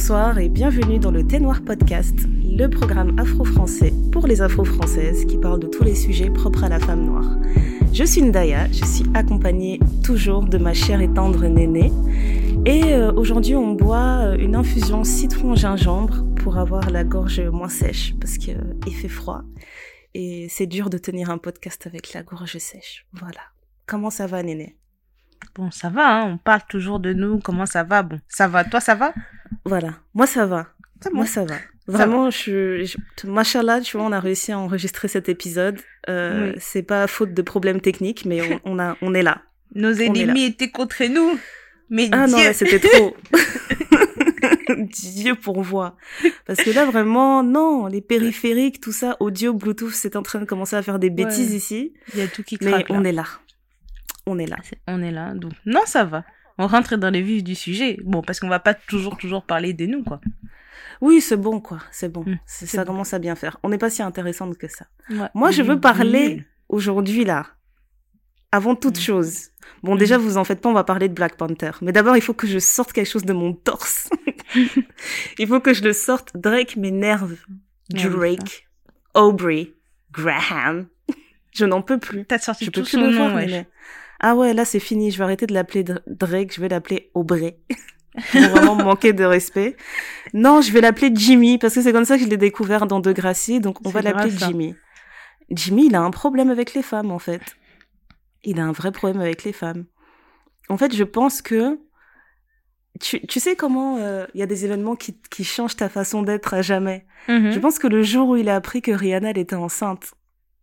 Bonsoir et bienvenue dans le Thé Noir Podcast, le programme afro-français pour les afro-françaises qui parle de tous les sujets propres à la femme noire. Je suis Ndaya, je suis accompagnée toujours de ma chère et tendre Néné. Et euh, aujourd'hui, on boit euh, une infusion citron-gingembre pour avoir la gorge moins sèche parce qu'il euh, fait froid. Et c'est dur de tenir un podcast avec la gorge sèche. Voilà. Comment ça va, Néné Bon, ça va, hein, on parle toujours de nous, comment ça va Bon, ça va, toi ça va? Voilà, moi ça va. Moi ça va. Vraiment, je, je, machallah, tu vois, on a réussi à enregistrer cet épisode. Euh, C'est pas faute de problèmes techniques, mais on, on, a, on est là. Nos ennemis étaient contre nous. Mais ah non, c'était trop. Dieu pourvoit. Parce que là, vraiment, non, les périphériques, tout ça, audio, Bluetooth, c'est en train de commencer à faire des bêtises ici. Il y a tout qui craque. Mais on est là on est là. On est là. Donc, non, ça va. On rentre dans les vifs du sujet. Bon, parce qu'on va pas toujours, toujours parler de nous, quoi. Oui, c'est bon, quoi. C'est bon. Mmh, ça commence à bien faire. On n'est pas si intéressante que ça. Moi, je veux parler aujourd'hui, là. Avant toute mmh. chose. Bon, déjà, vous en faites pas, on va parler de Black Panther. Mais d'abord, il faut que je sorte quelque chose de mon torse. il faut que je le sorte. Drake m'énerve. Drake. Aubrey. Graham. je n'en peux plus. T'as sorti je tout peux plus le voir, ah ouais, là c'est fini, je vais arrêter de l'appeler Drake, je vais l'appeler Aubrey. Pour vraiment manquer de respect. Non, je vais l'appeler Jimmy, parce que c'est comme ça que je l'ai découvert dans Degrassi, donc on va l'appeler Jimmy. Jimmy, il a un problème avec les femmes, en fait. Il a un vrai problème avec les femmes. En fait, je pense que tu, tu sais comment il euh, y a des événements qui, qui changent ta façon d'être à jamais. Mm-hmm. Je pense que le jour où il a appris que Rihanna elle était enceinte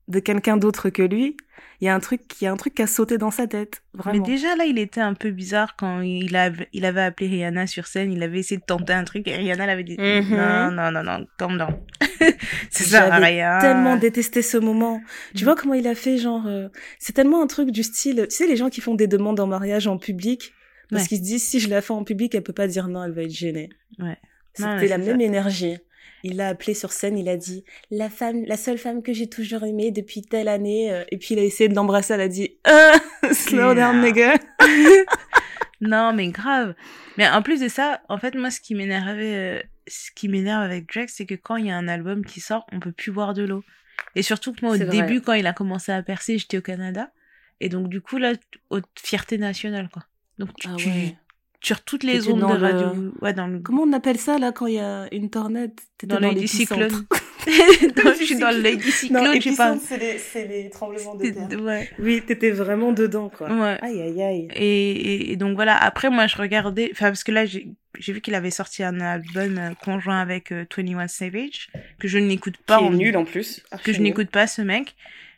de quelqu'un d'autre que lui, il y a un truc, il y a un truc qui a sauté dans sa tête, vraiment. Mais déjà là, il était un peu bizarre quand il, a, il avait appelé Rihanna sur scène, il avait essayé de tenter un truc et Rihanna l'avait dit mhm. non, non, non, non, calme down. c'est ça, Rihanna. tellement détesté ce moment. Tu vois comment il a fait, genre, euh, c'est tellement un truc du style, tu sais, les gens qui font des demandes en mariage en public, parce qu'ils se disent si je la fais en public, elle peut pas dire non, elle va être gênée. Ouais. C'était la même énergie. Il l'a appelé sur scène, il a dit la femme, la seule femme que j'ai toujours aimée depuis telle année. Euh, et puis il a essayé de l'embrasser, elle a dit ah, slow down nigga. non mais grave. Mais en plus de ça, en fait moi ce qui m'énervait, euh, ce qui m'énerve avec Drake, c'est que quand il y a un album qui sort, on peut plus boire de l'eau. Et surtout que moi au début quand il a commencé à percer, j'étais au Canada. Et donc du coup là, haute fierté nationale quoi. Donc tu, ah sur toutes les ondes de radio. Ouais, dans le... Comment on appelle ça là quand il y a une tornade Dans, dans l'édicyclone. je suis dans l'édicyclone, je sais pas. c'est les, les, tremblements de terre. Ouais. Oui, t'étais vraiment dedans, quoi. Ouais. Aïe, aïe, aïe. Et, et, donc voilà, après, moi, je regardais, enfin, parce que là, j'ai vu qu'il avait sorti un album euh, conjoint avec euh, 21 Savage, que je n'écoute pas. Qui est nul en plus. que je n'écoute pas, ce mec.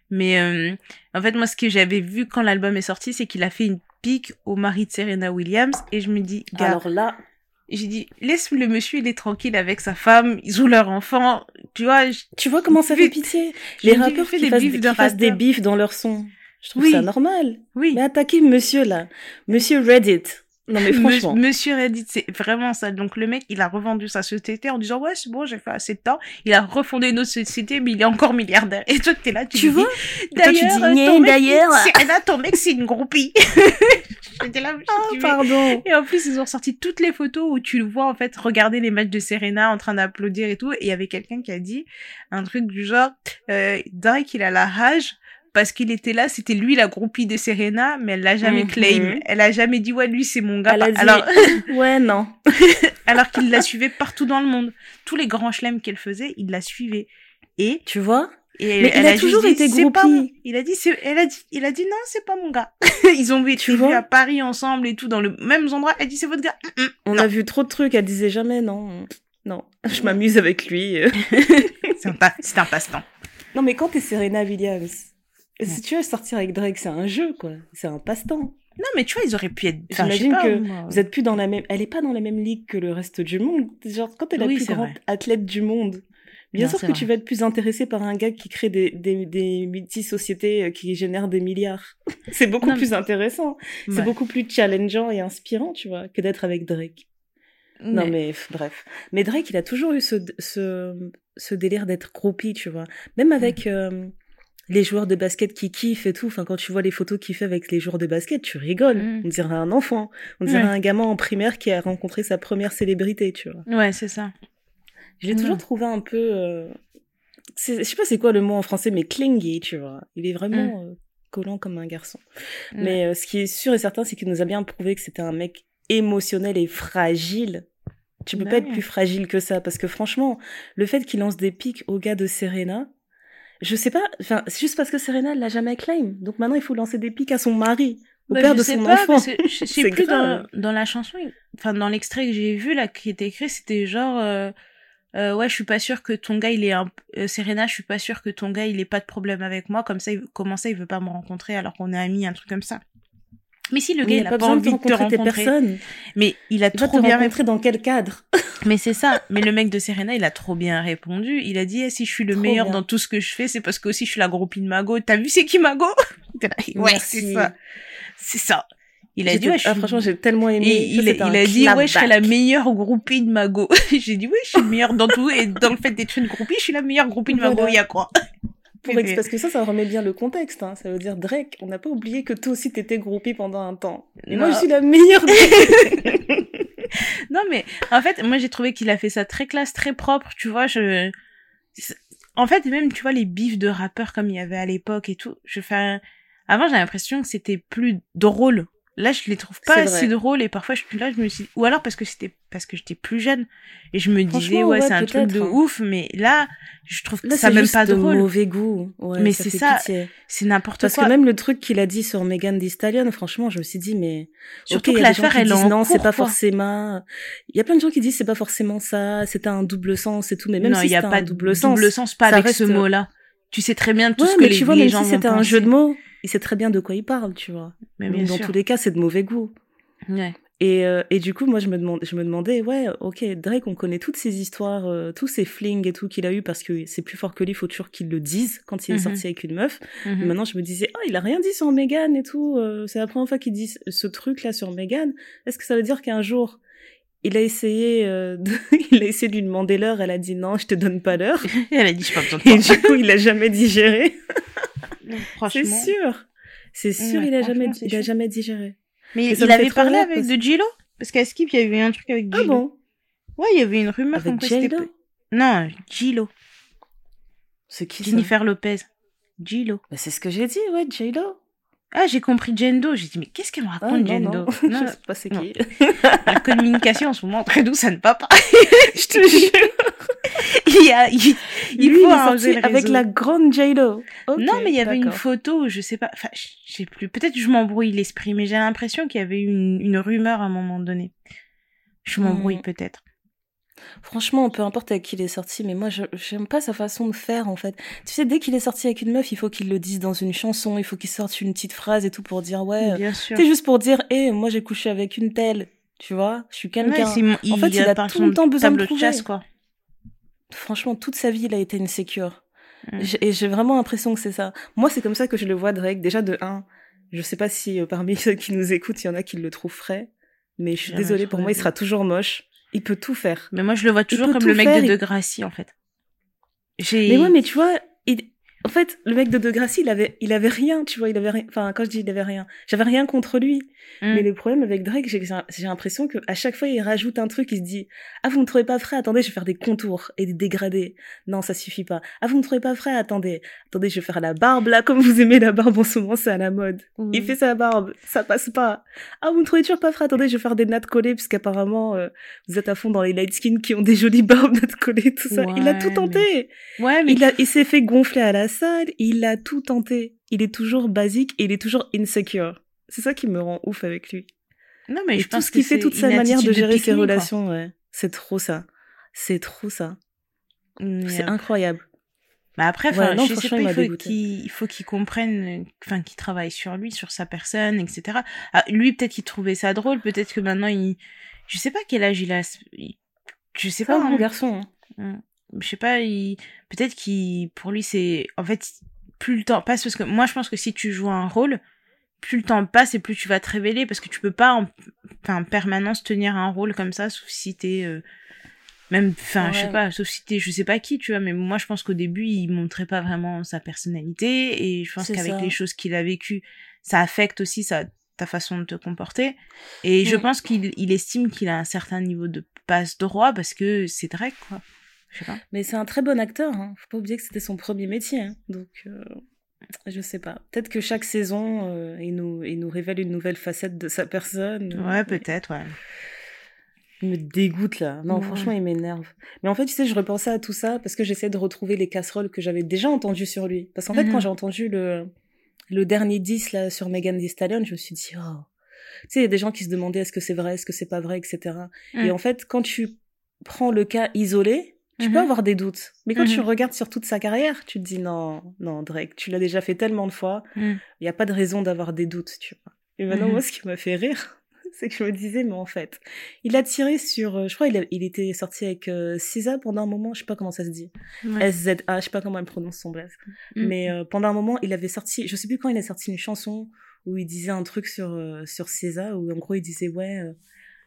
Mais euh, en fait, moi, ce que j'avais vu quand l'album est sorti, c'est qu'il a fait une pique au mari de Serena Williams. Et je me dis, gars, alors là, j'ai dit, laisse le monsieur, il est tranquille avec sa femme, ils ont leur enfant, tu vois. Tu vois comment ça fait pitié? Les rappeurs qui, des fassent, des, qui fassent des bifs dans leur son. Je trouve ça normal. Oui. Mais attaquez monsieur là, monsieur Reddit. Non mais franchement. Monsieur Reddit, c'est vraiment ça. Donc le mec, il a revendu sa société en disant ouais c'est bon, j'ai fait assez de temps. Il a refondé une autre société, mais il est encore milliardaire. Et toi t'es là, tu, tu vois D'ailleurs, d'ailleurs, ton mec c'est une groupie. J'étais là. Oh, pardon. Et en plus ils ont sorti toutes les photos où tu le vois en fait regarder les matchs de Serena en train d'applaudir et tout. Et il y avait quelqu'un qui a dit un truc du genre euh, Drake il a la rage parce qu'il était là, c'était lui la groupie de Serena, mais elle l'a jamais mhm. claim. Elle a jamais dit ouais lui c'est mon gars. Elle a dit, alors ouais non. alors qu'il la suivait partout dans le monde. Tous les grands chelems qu'elle faisait, il la suivait. Et tu vois? et mais elle il a, toujours été groupie. Il a dit, elle a dit, il a dit non, c'est pas mon gars. Ils ont vus à Paris ensemble et tout dans le même endroit. Elle dit c'est votre gars. Mm, mm, On a vu trop de trucs. Elle disait jamais non, non. Je m'amuse avec lui. c'est un, un passe-temps. Non mais quand t'es Serena Williams, si tu veux sortir avec Drake, c'est un jeu, quoi. C'est un passe-temps. Non, mais tu vois, ils auraient pu être. J'imagine que vous êtes plus dans la même. Elle est pas dans la même ligue que le reste du monde. Genre, quand elle est la plus grande athlète du monde, bien sûr que tu vas être plus intéressé par un gars qui crée des, des, des multi-sociétés euh, qui génèrent des milliards. c'est beaucoup plus intéressant. C'est beaucoup plus challengeant et inspirant, tu vois, que d'être avec Drake. Non, mais bref. Mais Drake, il a toujours eu ce, ce, ce délire d'être groupie, tu vois. Même avec. Euh, les joueurs de basket qui kiffent et tout. Enfin, quand tu vois les photos qu'il fait avec les joueurs de basket, tu rigoles. Mm. On dirait un enfant. On dirait un gamin en primaire qui a rencontré sa première célébrité, tu vois. Ouais, c'est ça. Je l'ai toujours trouvé un peu, euh... je sais pas c'est quoi le mot en français, mais clingy, tu vois. Il est vraiment mm. euh, collant comme un garçon. Mais euh, ce qui est sûr et certain, c'est qu'il nous a bien prouvé que c'était un mec émotionnel et fragile. Tu peux bah pas être plus fragile que ça, parce que franchement, le fait qu'il lance des pics au gars de Serena, je sais pas, enfin, c'est juste parce que Serena l'a jamais claim. Donc maintenant, il faut lancer des pics à son mari, au bah, père de son enfant. je sais plus dans, dans, la chanson, enfin, dans l'extrait que j'ai vu, là, qui était écrit, c'était genre, euh, euh, ouais, je suis pas sûr que ton gars, il est un, euh, Serena, je suis pas sûr que ton gars, il ait pas de problème avec moi, comme ça, il... comment ça, il veut pas me rencontrer alors qu'on est amis, un truc comme ça. Mais si le gars, il a, pas, envie de te rencontrer. Mais il a trop bien rencontré dans quel cadre Mais c'est ça. Mais le mec de Serena, il a trop bien répondu. Il a dit, eh, si je suis le meilleur dans tout ce que je fais, c'est parce que aussi je suis la groupie de Mago. T'as vu c'est qui Mago Ouais, c'est ça. C'est ça. Il a dit, ouais, ah, franchement, j'ai tellement aimé. Et il, il a dit, ouais, je suis la meilleure groupie de Mago. j'ai dit, oui, je suis meilleure dans tout. Et dans le fait d'être une groupie, je suis la meilleure groupie de Mago. Il y a quoi? Parce que ça, ça remet bien le contexte. Hein. Ça veut dire, Drake, on n'a pas oublié que toi aussi t'étais groupie pendant un temps. Et moi, je suis la meilleure. non, mais en fait, moi, j'ai trouvé qu'il a fait ça très classe, très propre. Tu vois, je. En fait, même, tu vois, les bifs de rappeurs comme il y avait à l'époque et tout. Je fais. Avant, j'ai l'impression que c'était plus drôle Là, je les trouve pas assez drôles et parfois je suis là, je me suis ou alors parce que c'était parce que j'étais plus jeune et je me disais ouais, c'est un truc de hein. ouf mais là je trouve que ça même pas drôle. mauvais goût. Ouais, mais c'est ça, c'est n'importe quoi. Parce que même le truc qu'il a dit sur Megan Thee Stallion, franchement, je me suis dit mais surtout que l'affaire elle en non, c'est pas forcément. Il y a plein de gens qui disent c'est pas forcément ça, c'est un double sens et tout, mais même si il y a pas double sens, double sens pas avec ce mot-là. Tu sais très bien tout ce que les, tu vois, gens si c'était un jeu de mots il sait très bien de quoi il parle, tu vois. Mais dans tous les cas, c'est de mauvais goût. Ouais. Et, euh, et du coup, moi, je me, demandais, je me demandais, ouais, ok, Drake, on connaît toutes ces histoires, euh, tous ces flings et tout qu'il a eu parce que c'est plus fort que lui, il faut toujours qu'il le dise quand il est mhm. sorti avec une meuf. Mhm. maintenant, je me disais, oh, il a rien dit sur Megan et tout. Euh, c'est la première fois qu'il dit ce truc-là sur Megan. Est-ce que ça veut dire qu'un jour, il a essayé, de... il a essayé de lui demander l'heure, elle a dit non, je te donne pas l'heure. elle a dit je pas besoin Et du coup, il a jamais digéré. C'est sûr. C'est sûr, il a jamais, il a jamais digéré. Mais il avait parlé avec de Gilo Parce qu'à Skip, il y a eu un truc avec Gilo. Ah bon? Ouais, il y avait une rumeur avec Gilo Non, Gilo. C'est qui Jennifer Lopez. Gilo. Bah, c'est ce que j'ai dit, ouais, Gilo. Ah, j'ai compris Jendo. J'ai dit, mais qu'est-ce qu'elle me ah, raconte, Jendo? non, non. Je sais pas c'est qui. La communication en ce moment très douce, ça ne va pas. je te jure. il y a, il, il Lui, faut il avec la grande J-Lo. non, mais il y avait une photo, je sais pas, enfin, je sais plus. Peut-être que je m'embrouille l'esprit, mais j'ai l'impression qu'il y avait une, une rumeur à un moment donné. Je m'embrouille hmm. peut-être. Franchement, peu importe avec qui il est sorti, mais moi, j'aime pas sa façon de faire, en fait. Tu sais, dès qu'il est sorti avec une meuf, il faut qu'il le dise dans une chanson, il faut qu'il sorte une petite phrase et tout pour dire, ouais, c'est juste pour dire, hé, moi, j'ai couché avec une telle, tu vois, je suis quelqu'un. en fait, il a, tout le temps besoin de prouver. Chasse, quoi. Franchement, toute sa vie, il a été insécure. Mm. Et j'ai vraiment l'impression que c'est ça. Moi, c'est comme ça que je le vois, Drake. Déjà, de un, je sais pas si euh, parmi ceux qui nous écoutent, il y en a qui le trouvent frais. Mais je suis désolée, pour moi, il sera toujours moche. Il peut tout faire. Mais moi, je le vois toujours comme le mec de Degrassi, en fait. Mais ouais, mais tu vois, en fait, le mec de Degrassi, il avait, il avait rien, tu vois, il avait rien. Enfin, quand je dis il avait rien, j'avais rien contre lui. Mm. Mais le problème avec Drake, j'ai, j'ai l'impression que à chaque fois, il rajoute un truc, il se dit, ah, vous me trouvez pas frais, attendez, je vais faire des contours et des dégradés. Non, ça suffit pas. Ah, vous me trouvez pas frais, attendez, attendez, je vais faire la barbe là, comme vous aimez la barbe en ce moment, c'est à la mode. Il fait sa barbe, ça passe pas. Ah, vous me trouvez toujours pas frais, attendez, je vais faire des nattes collées, puisqu'apparemment, euh, vous êtes à fond dans les light skin qui ont des jolies barbes nattes collées, tout ça. il a tout tenté. Ouais, mais... Il a, il s'est fait gonfler à la il a tout tenté. Il est toujours basique et il est toujours insecure. C'est ça qui me rend ouf avec lui. Non, mais je tout ce qu'il fait, toute sa manière de gérer ses relations, ouais. C'est trop ça. C'est trop ça. C'est incroyable. Mais après, je sais pas, il faut qu'il faut qu'il comprenne, enfin, qu'il travaille sur lui, sur sa personne, etc. Ah, lui, peut-être qu'il trouvait ça drôle, peut-être que maintenant il, je sais pas quel âge il a, je sais pas. un hein. garçon. Hein. Je sais pas, il, peut-être qu'il, pour lui, c'est, en fait, plus le temps passe, parce que moi, je pense que si tu joues un rôle, plus le temps passe et plus tu vas te révéler parce que tu peux pas en, en permanence tenir un rôle comme ça sauf si t'es euh, Même, enfin, je sais pas, sauf si t'es, je sais pas qui, tu vois, mais moi, je pense qu'au début, il montrait pas vraiment sa personnalité, et je pense qu'avec les choses qu'il a vécues, ça affecte aussi sa, ta façon de te comporter. Et je mm. pense qu'il il estime qu'il a un certain niveau de passe droit parce que c'est Drake, quoi. Je sais pas. Mais c'est un très bon acteur, hein. Faut pas oublier que c'était son premier métier, hein. Donc, euh, je sais pas. Peut-être que chaque saison, euh, il, nous, il nous révèle une nouvelle facette de sa personne. Ouais, peut-être, ouais. Il me dégoûte là. Non, franchement, il m'énerve. Mais en fait, tu sais, je repensais à tout ça parce que j'essaie de retrouver les casseroles que j'avais déjà entendues sur lui. Parce qu'en fait, quand mhm. j'ai entendu le, le dernier 10 là sur Megan Thee Stallion, je me suis dit, oh. Tu sais, il y a des gens qui se demandaient est-ce que c'est vrai, est-ce que c'est pas vrai, etc. Et en fait, quand tu prends le cas isolé, tu peux mhm. avoir des doutes. Mais quand tu mhm. regardes sur toute sa carrière, tu te dis non, non, Drake, tu l'as déjà fait tellement de fois, il n'y a pas de raison d'avoir des doutes, tu vois. Et maintenant, moi, ce qui m'a fait rire, c'est que je me disais, mais en fait, il a tiré sur, euh, je crois, il, il était sorti avec euh, pendant un moment, je sais pas comment ça se dit, S-Z-A, je sais pas comment elle prononce son blaze. Mm. Mais euh, pendant un moment, il avait sorti, je sais plus quand il a sorti une chanson où il disait un truc sur euh, sur César, où en gros il disait ouais,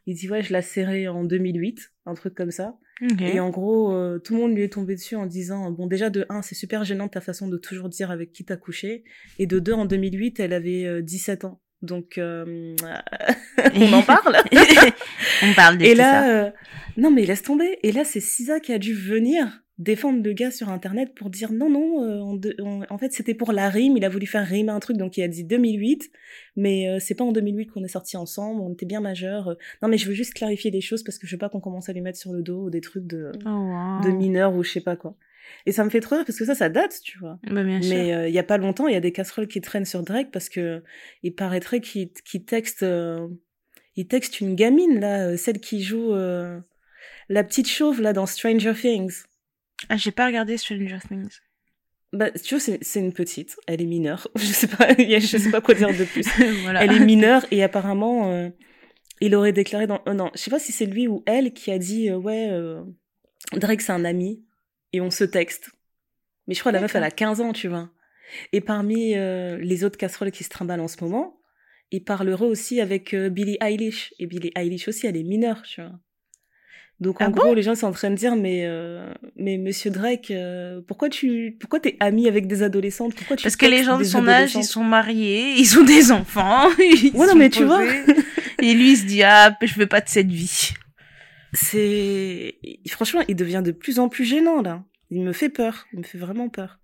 il dit ouais, je l'ai serré en 2008, un truc comme ça. Et en gros, tout le monde lui est tombé dessus en disant bon déjà de un, c'est super gênant ta façon de toujours dire avec qui t'as couché, et de deux, en 2008, elle avait 17 ans. Donc, euh, on en parle. on parle de Et là, euh, non mais laisse tomber. Et là, c'est Sisa qui a dû venir défendre le gars sur Internet pour dire non, non, euh, en fait, c'était pour la rime. Il a voulu faire rimer un truc, donc il a dit 2008. Mais c'est pas en 2008 qu'on est sortis ensemble. On était bien majeurs. Non, mais je veux juste clarifier les choses parce que je veux pas qu'on commence à lui mettre sur le dos des trucs de, oh, de mineurs ou je sais pas quoi. Et ça me fait trop rire parce que ça, ça date, tu vois. Bah, bien Mais euh, il y a pas longtemps, il y a des casseroles qui traînent sur Drake parce que il paraîtrait qu'il texte, euh, il texte une gamine là, euh, celle qui joue la petite chauve là dans Stranger Things. Ah, j'ai pas regardé Stranger Things. Bah, tu vois, c'est une petite, elle est mineure. Je sais pas, je sais pas quoi dire de plus. voilà. Elle est mineure et apparemment, il aurait déclaré dans, non, je sais pas si c'est lui ou elle qui a dit, ouais, Drake c'est un ami et on se texte. Mais je crois que la meuf, elle a 15 ans, tu vois. Et parmi euh, les autres casseroles qui se trimballent en ce moment, il parlerait aussi avec euh, Billie Eilish. Et Billie Eilish aussi, elle est mineure, tu vois. Donc en ah gros, les gens sont en train de dire mais euh, mais Monsieur Drake, pourquoi tu pourquoi t'es ami avec des adolescentes? Pourquoi tu Parce que les gens de son âge, ils sont mariés, ils ont des enfants. Ils ouais non mais tu vois. et lui il se dit ah je veux pas de cette vie c'est franchement, il devient de plus en plus gênant là. Il me fait peur, il me fait vraiment peur.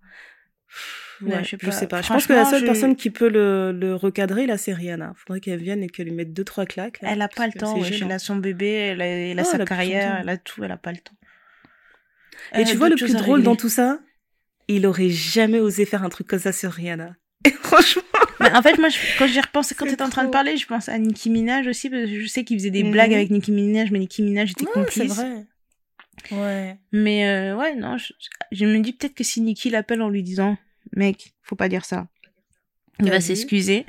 Ouais, je, sais pas. sais pas. Je pense que la seule personne qui peut le, le recadrer, là, c'est Rihanna. Faudrait qu'elle vienne et qu'elle lui mette deux, trois claques. elle a pas le temps, Elle a son bébé, elle a, elle a sa carrière, elle a tout, elle a pas le temps. Et tu vois, le plus drôle dans tout ça, il aurait jamais osé faire un truc comme ça sur Rihanna. Et franchement. en fait, moi, quand j'y repensé, quand t'étais en train de parler, je pense à Nicki Minaj aussi, parce que je sais qu'il faisait des blagues mhm. avec Nicki Minaj, mais Nicki Minaj était complice. c'est vrai. Ouais. Mais euh, ouais, non, je, me dis peut-être que si Nicki l'appelle en lui disant, mec, faut pas dire ça, il va s'excuser.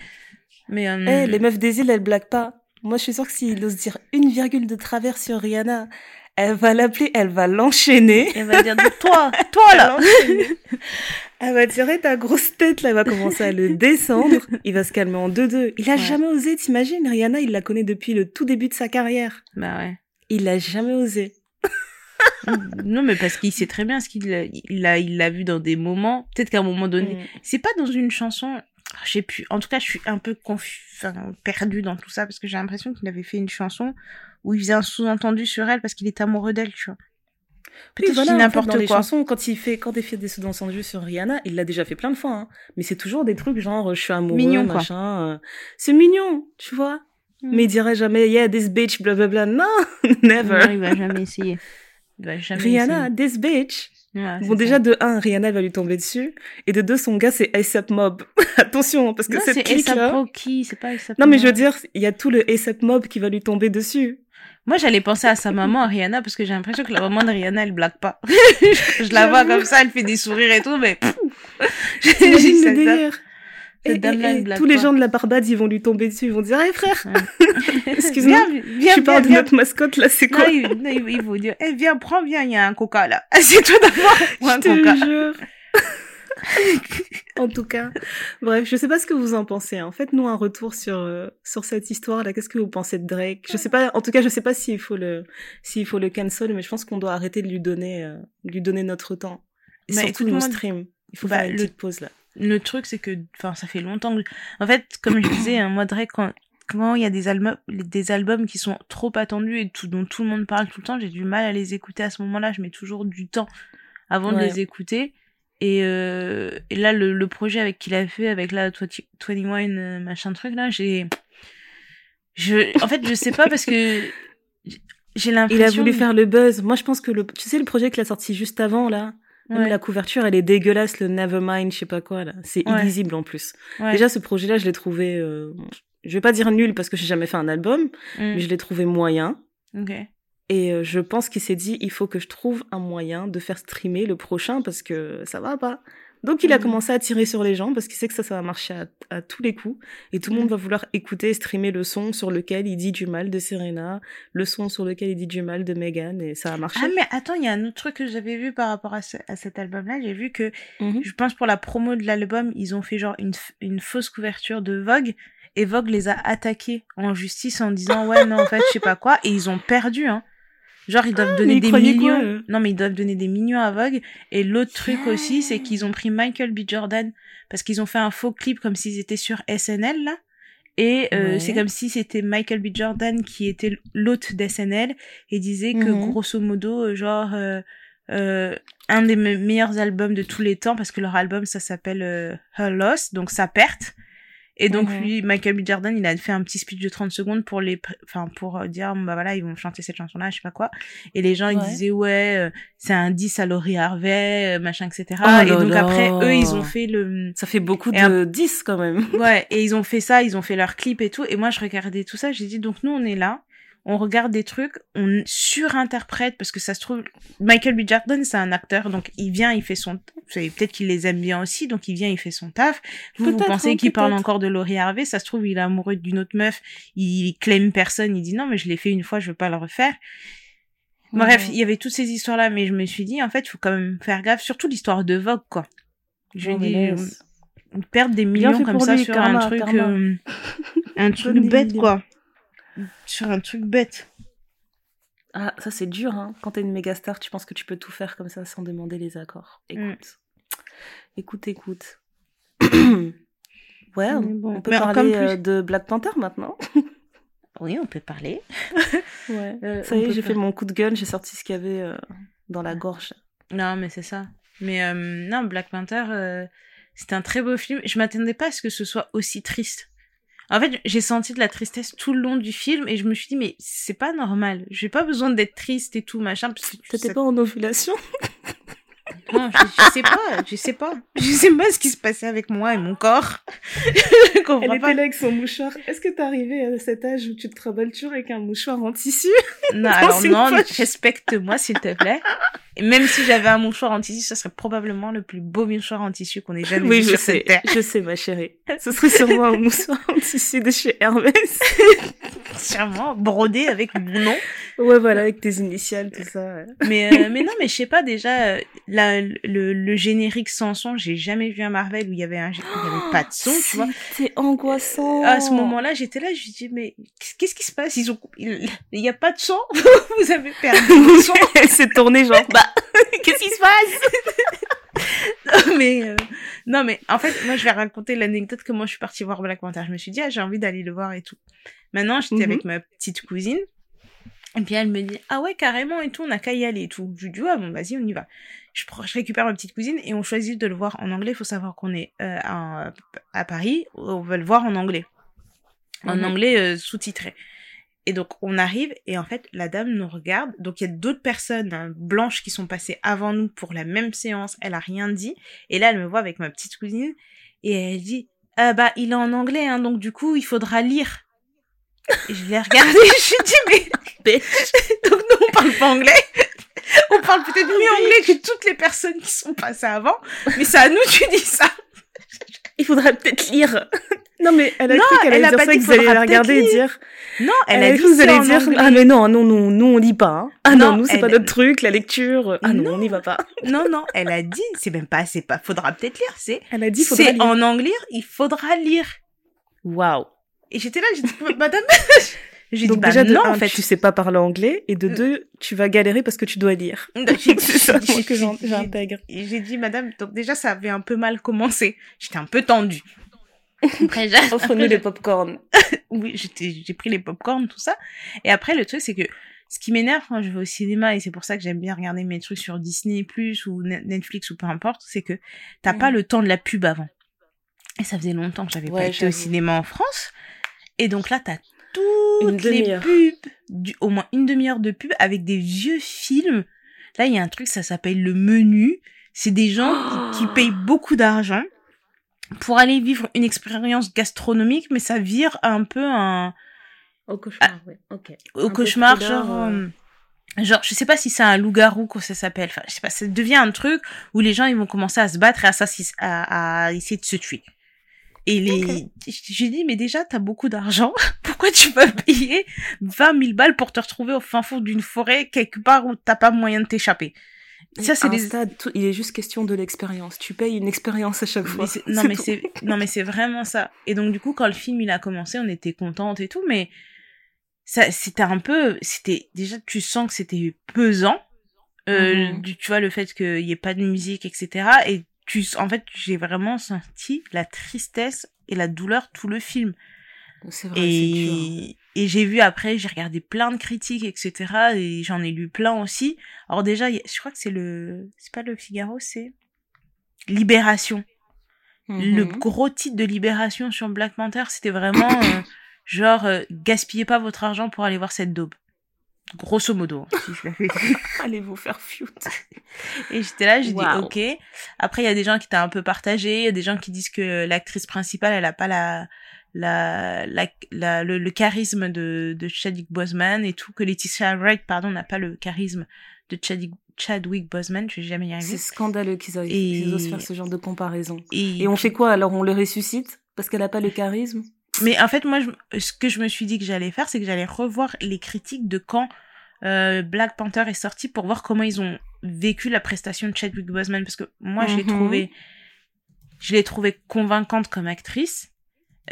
Mais euh, eh, les meufs des îles, elles blaguent pas. Moi, je suis sûre que s'il ose dire une virgule de travers sur Rihanna, elle va l'appeler, elle va l'enchaîner. Elle va dire, toi, toi là. Elle va tirer ta grosse tête, là, elle va commencer à le descendre. Il va se calmer en deux-deux. Il a jamais osé, t'imagines? Rihanna, il la connaît depuis le tout début de sa carrière. Bah ouais. Il a jamais osé. non, mais parce qu'il sait très bien ce qu'il il l'a il l'a vu dans des moments. Peut-être qu'à un moment donné, mm. c'est pas dans une chanson. Je sais plus. En tout cas, je suis un peu confus, enfin, perdue dans tout ça parce que j'ai l'impression qu'il avait fait une chanson où il faisait un sous-entendu sur elle parce qu'il est amoureux d'elle, tu vois. Peut-être voilà, n'importe quoi. Les chansons, quand il fait, quand il fait des sous-entendus sur Rihanna, il l'a déjà fait plein de fois, hein. Mais c'est toujours des trucs genre, je suis amoureux, mignon, machin. Euh. C'est mignon, tu vois. Hmm. Mais il dirait jamais, yeah, this bitch, blablabla. Non, never. Non, il va jamais essayer. Rihanna, this bitch. bon, déjà, de un, Rihanna va lui tomber dessus. Et de deux, son gars, c'est ASAP Mob. Attention, parce que cette clique là. c'est pas ASAP Non, mais je veux dire, il y a tout le ASAP Mob qui va lui tomber dessus. Moi, j'allais penser à sa maman, Rihanna, parce que j'ai l'impression que la maman de Rihanna, elle blague pas. je la vois comme ça, elle fait des sourires et tout, mais... J'imagine le délire. Et, et, tous les gens de la Barbade, ils vont lui tomber dessus, ils vont dire, hey frère, excuse-moi, tu parles de notre mascotte là, c'est quoi non, ils, ils, vont dire, eh viens, prends, viens, il y a un coca là. C'est toi d'abord, un je coca. Jure. en tout cas, bref, je sais pas ce que vous en pensez. En hein. Faites-nous un retour sur euh, sur cette histoire-là. Qu'est-ce que vous pensez de Drake? Je sais pas. En tout cas, je sais pas s'il faut le s'il faut le cancel, mais je pense qu'on doit arrêter de lui donner euh, lui donner notre temps. Et bah, surtout nos streams. Il faut bah, faire une petite pause là. Le truc, c'est que, enfin, ça fait longtemps que, en fait, comme je disais, hein, moi Drake, quand quand il y a des albums, des albums qui sont trop attendus et tout, dont tout le monde parle tout le temps, j'ai du mal à les écouter à ce moment-là. Je mets toujours du temps avant de les écouter. Et, euh, et là, le, le, projet avec qu'il a fait, avec la 21 euh, machin truc, là, j'ai. Je, en fait, je sais pas parce que j'ai l'impression. Il a voulu faire le buzz. Moi, je pense que le, tu sais, le projet qu'il a sorti juste avant, là, même la couverture, elle est dégueulasse, le Nevermind, je sais pas quoi, là. C'est illisible en plus. Déjà, ce projet-là, je l'ai trouvé, euh, je vais pas dire nul parce que j'ai jamais fait un album, mm. mais je l'ai trouvé moyen. Okay. Et euh, je pense qu'il s'est dit, il faut que je trouve un moyen de faire streamer le prochain parce que ça va pas. Donc il a mm. commencé à tirer sur les gens parce qu'il sait que ça, ça va marcher à, tous les coups. Et tout le monde mm. va vouloir écouter, streamer le son sur lequel il dit du mal de Serena, le son sur lequel il dit du mal de Megan, et ça a marché. Ah mais attends, il y a un autre truc que j'avais vu par rapport à, cet album-là. J'ai vu que, mm-hmm. je pense pour la promo de l'album, ils ont fait genre une, une fausse couverture de Vogue. Et Vogue les a attaqués en justice en disant ouais non en fait je sais pas quoi et ils ont perdu hein. Genre, ils doivent ah, donner des millions. non, mais ils doivent donner des millions à Vogue. Et l'autre truc aussi, c'est qu'ils ont pris Michael B. Jordan parce qu'ils ont fait un faux clip comme s'ils étaient sur SNL, là. Et euh, c'est comme si c'était Michael B. Jordan qui était l'hôte d'SNL et disait que mhm. grosso modo, euh, genre, euh, euh, un des meilleurs albums de tous les temps, parce que leur album, ça s'appelle Her Loss, donc sa perte. Et donc lui, Michael B. Jordan, il a fait un petit speech de 30 secondes pour les, enfin pour euh, dire bah voilà ils vont chanter cette chanson-là, je sais pas quoi. Et les gens ils disaient ouais euh, c'est un 10 à Laurie Harvey, euh, machin etc. et donc après eux ils ont fait le. Ça fait beaucoup de 10 quand même. Ouais et ils ont fait ça, ils ont fait leur clip et tout. Et moi je regardais tout ça, j'ai dit donc nous on est là on regarde des trucs, on surinterprète parce que ça se trouve Michael B. Jordan c'est un acteur donc il vient, il fait son peut-être qu'il les aime bien aussi donc il vient, il fait son taf. Vous, vous pensez hein, qu'il parle encore de Laurie Harvey, ça se trouve il est amoureux d'une autre meuf, il claim personne, il dit non mais je l'ai fait une fois, je veux pas le refaire. Bref, il y avait toutes ces histoires là mais je me suis dit en fait, il faut quand même faire gaffe surtout l'histoire de Vogue quoi. Je dis euh, perdre des millions comme ça sur un truc euh, un truc bête quoi sur un truc bête. Ah, ça c'est dur, hein. Quand t'es une méga star, tu penses que tu peux tout faire comme ça sans demander les accords. Mm. Écoute. Écoute, écoute. ouais, on peut parler euh, de Black Panther maintenant. oui, on peut parler. ouais. Euh, ça y est, j'ai fait mon coup de gueule, j'ai sorti ce qu'il y avait euh, dans la gorge. Non, mais c'est ça. Mais non, Black Panther, c'était un très beau film. Je m'attendais pas à ce que ce soit aussi triste. En fait, j'ai senti de la tristesse tout le long du film et je me suis dit, mais c'est pas normal. J'ai pas besoin d'être triste et tout, machin. T'étais pas en ovulation? non, je, sais pas, je sais pas. Je sais pas ce qui se passait avec moi et mon corps. Elle était là avec son mouchoir. Est-ce que t'es arrivé à cet âge où tu te travailles toujours avec un mouchoir en tissu? Non, alors non, respecte-moi s'il te plaît. Et même si j'avais un mouchoir en tissu, ça serait probablement le plus beau mouchoir en tissu qu'on ait jamais oui, vu je sur sais, cette terre. Je sais, ma chérie. Ce serait sûrement un mouchoir en tissu de chez Hermès. sûrement, brodé avec mon nom. Ouais, voilà, avec tes initiales, tout ça. Mais, euh, mais non, mais je sais pas, déjà, euh, la, le, le générique sans son, j'ai jamais vu un Marvel où il y avait un, il y avait pas de son, tu vois. C'était angoissant. À ce moment-là, j'étais là, je me dis, mais qu'est-ce qui se passe? Ils ont, il, y a pas de son? Vous avez perdu le son? Elle s'est tournée genre, bah, qu'est-ce qui se passe? non, mais, euh, non, mais, en fait, moi, je vais raconter l'anecdote que moi, je suis partie voir Black Panther. Je me suis dit, ah, j'ai envie d'aller le voir et tout. Maintenant, j'étais avec mhm. ma petite cousine. Et puis elle me dit, ah ouais, carrément et tout, on a qu'à y aller et tout. Je lui dis, ouais, bon, vas-y, on y va. Je, je, récupère ma petite cousine et on choisit de le voir en anglais. Il faut savoir qu'on est euh, à, à, Paris, on veut le voir en anglais. En mhm. anglais euh, sous-titré. Et donc on arrive et en fait la dame nous regarde. Donc il y a d'autres personnes hein, blanches qui sont passées avant nous pour la même séance. Elle a rien dit. Et là elle me voit avec ma petite cousine et elle dit ah bah il est en anglais hein, donc du coup il faudra lire. Et je l'ai regardé, je dit mais donc nous on parle pas anglais. On parle peut-être mieux anglais que toutes les personnes qui sont passées avant, mais c'est à nous tu dis ça. il faudra peut-être lire. non, mais elle a cru qu'elle allait dire ça, que vous allez la regarder et dire. Non, elle, a, dit que vous allez dire, ah, mais non, non, non, nous, on lit pas, hein. Ah non, nous, c'est pas notre truc, la lecture. Ah non, on n'y va pas. non, non, elle a dit, c'est même pas, c'est pas, faudra peut-être lire, c'est. Elle a dit, faudra lire. C'est en anglais, il faudra lire. Waouh. Et j'étais là, j'ai dit, madame, j'ai dit, bah déjà, non, en fait. tu sais pas parler anglais, et de mm. deux, tu vas galérer parce que tu dois lire. c'est ça que j'intègre. J'ai dit, madame, donc déjà, ça avait un peu mal commencé. J'étais un peu tendue. Après, Offre-nous les popcorn. oui, j'ai pris les popcorn, tout ça. Et après, le truc, c'est que ce qui m'énerve quand je vais au cinéma, et c'est pour ça que j'aime bien regarder mes trucs sur Disney+, ou Netflix, ou peu importe, c'est que t'as pas mm. le temps de la pub avant. Et ça faisait longtemps que j'avais pas été au cinéma en France. Et donc là, t'as toutes les pubs, du, au moins une demi-heure de pub avec des vieux films. Là, il y a un truc, ça s'appelle le menu. C'est des gens qui, payent beaucoup d'argent pour aller vivre une expérience gastronomique, mais ça vire un peu un... Au cauchemar, oui. Ok. Au cauchemar, genre... Euh, euh, genre, je sais pas si c'est un loup-garou que ça s'appelle. Enfin, je sais pas, ça devient un truc où les gens, ils vont commencer à se battre et à, à, à essayer de se tuer. Et les, j'ai dit, mais déjà, t'as beaucoup d'argent. Pourquoi tu vas payer 20 000 balles pour te retrouver au fin fond d'une forêt quelque part où t'as pas moyen de t'échapper? Ça, c'est stades. Il est juste question de l'expérience. Tu payes une expérience à chaque fois. non, mais c'est, non, mais c'est vraiment ça. Et donc, du coup, quand le film, il a commencé, on était contente et tout, mais ça, c'était un peu, c'était, déjà, tu sens que c'était pesant. Euh, mhm. tu vois, le fait qu'il y ait pas de musique, etc. Et en fait, j'ai vraiment senti la tristesse et la douleur tout le film. C'est vrai, et, et j'ai vu après, j'ai regardé plein de critiques, etc. Et j'en ai lu plein aussi. Alors déjà, je crois que c'est le, c'est pas le Figaro, c'est Libération. Le mhm. gros titre de Libération sur Black Panther, c'était vraiment euh, genre euh, gaspillez pas votre argent pour aller voir cette daube. Grosso modo, si l'avais Allez vous faire fiout. Et j'étais là, j'ai dit ok. Après, il y a des gens qui étaient un peu partagés, il y a des gens qui disent que l'actrice principale, elle a pas la, la, la, le, charisme de, de Chadwick Boseman et tout, que Laetitia Wright, pardon, n'a pas le charisme de Chadwick, Chadwick Boseman, je vais jamais y arriver. C'est scandaleux qu'ils osent faire ce genre de comparaison. Et, et on fait quoi alors On le ressuscite parce qu'elle a pas le charisme? Mais en fait, moi, ce que je me suis dit que j'allais faire, c'est que j'allais revoir les critiques de quand euh, Black Panther est sorti pour voir comment ils ont vécu la prestation de Chadwick Boseman. Parce que moi, je l'ai mhm. trouvé, je l'ai trouvé convaincante comme actrice.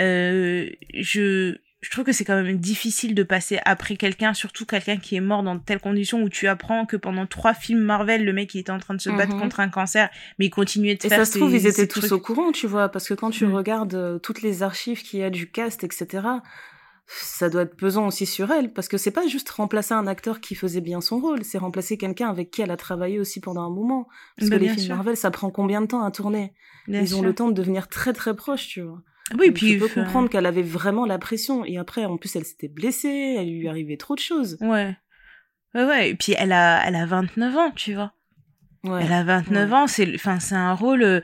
Euh, je, je trouve que c'est quand même difficile de passer après quelqu'un, surtout quelqu'un qui est mort dans de telles conditions où tu apprends que pendant trois films Marvel, le mec il était en train de se battre mhm. contre un cancer, mais il continuait de Et faire. Et ça se trouve, ils étaient tous au courant, tu vois, parce que quand tu mm. regardes euh, toutes les archives qu'il y a du cast, etc., ça doit être pesant aussi sur elle, parce que c'est pas juste remplacer un acteur qui faisait bien son rôle, c'est remplacer quelqu'un avec qui elle a travaillé aussi pendant un moment. Parce bah, que les films Marvel, ça prend combien de temps à tourner? Ils ont le temps de devenir très très proches, tu vois. Oui, puis je peux comprendre qu'elle avait vraiment la pression. Et après, en plus, elle s'était blessée, elle lui arrivait trop de choses. Ouais. Ouais, ouais. Et puis, elle a, elle a 29 ans, tu vois. Ouais. Elle a 29 ans, c'est, enfin, c'est un rôle. Euh,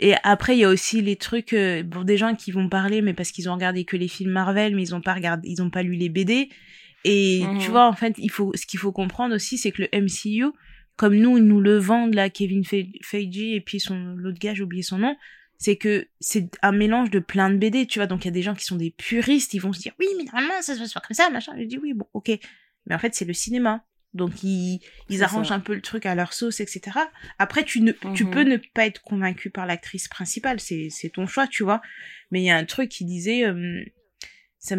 et après, il y a aussi les trucs euh, pour des gens qui vont parler, mais parce qu'ils ont regardé que les films Marvel, mais ils ont pas regardé, ils ont pas lu les BD. Et tu mhm. vois, en fait, il faut, ce qu'il faut comprendre aussi, c'est que le MCU, comme nous, ils nous le vendent là, Kevin Feige et puis son l'autre gars, j'ai oublié son nom, c'est que c'est un mélange de plein de BD, tu vois. Donc il y a des gens qui sont des puristes, ils vont se dire oui, mais normalement ça se passe pas comme ça, machin. Je dis oui, bon, ok. Mais en fait, c'est le cinéma. Donc ils, ils arrangent un peu le truc à leur sauce, etc. Après, tu ne, tu mhm. peux ne pas être convaincu par l'actrice principale, c'est, c'est ton choix, tu vois. Mais il y a un truc qui disait, euh, ça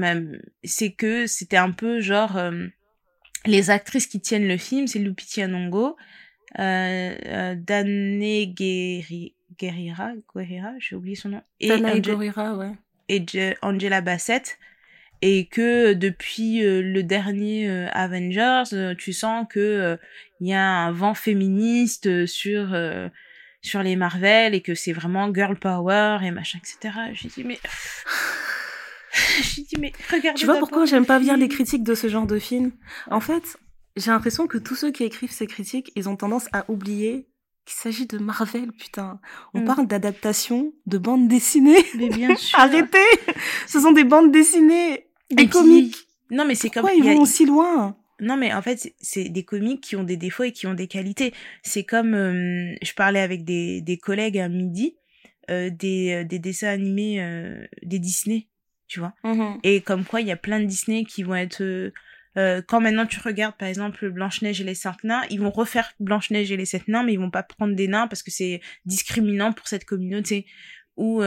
c'est que c'était un peu genre euh, les actrices qui tiennent le film, c'est Lupita Nyong'o, euh, euh, Danae Guerrera, Guerrera, j'ai oublié son nom. Et Angela, ouais. Et Angela Bassett. Et que depuis euh, le dernier euh, Avengers, euh, tu sens que il y a un vent féministe sur sur les Marvel et que c'est vraiment girl power et machin, etc. J'ai dit mais j'ai dit mais regarde. Tu vois pourquoi j'aime pas bien les critiques de ce genre de film En fait, j'ai l'impression que tous ceux qui écrivent ces critiques, ils ont tendance à oublier il s'agit de Marvel, putain. On mm. parle d'adaptation de bandes dessinées. Mais bien sûr. Arrêtez Ce sont des bandes dessinées, des comiques. Non, mais c'est comme... Pourquoi ils vont aussi loin? Non, mais en fait, c'est des comiques qui ont des défauts et qui ont des qualités. C'est comme, euh, je parlais avec des, des collègues à midi, euh, des, euh, des dessins animés euh, des Disney, tu vois. Mm-hmm. Et comme quoi, il y a plein de Disney qui vont être... Euh, quand maintenant tu regardes par exemple Blanche-Neige et les sept nains, ils vont refaire Blanche-Neige et les sept nains, mais ils vont pas prendre des nains parce que c'est discriminant pour cette communauté. Ou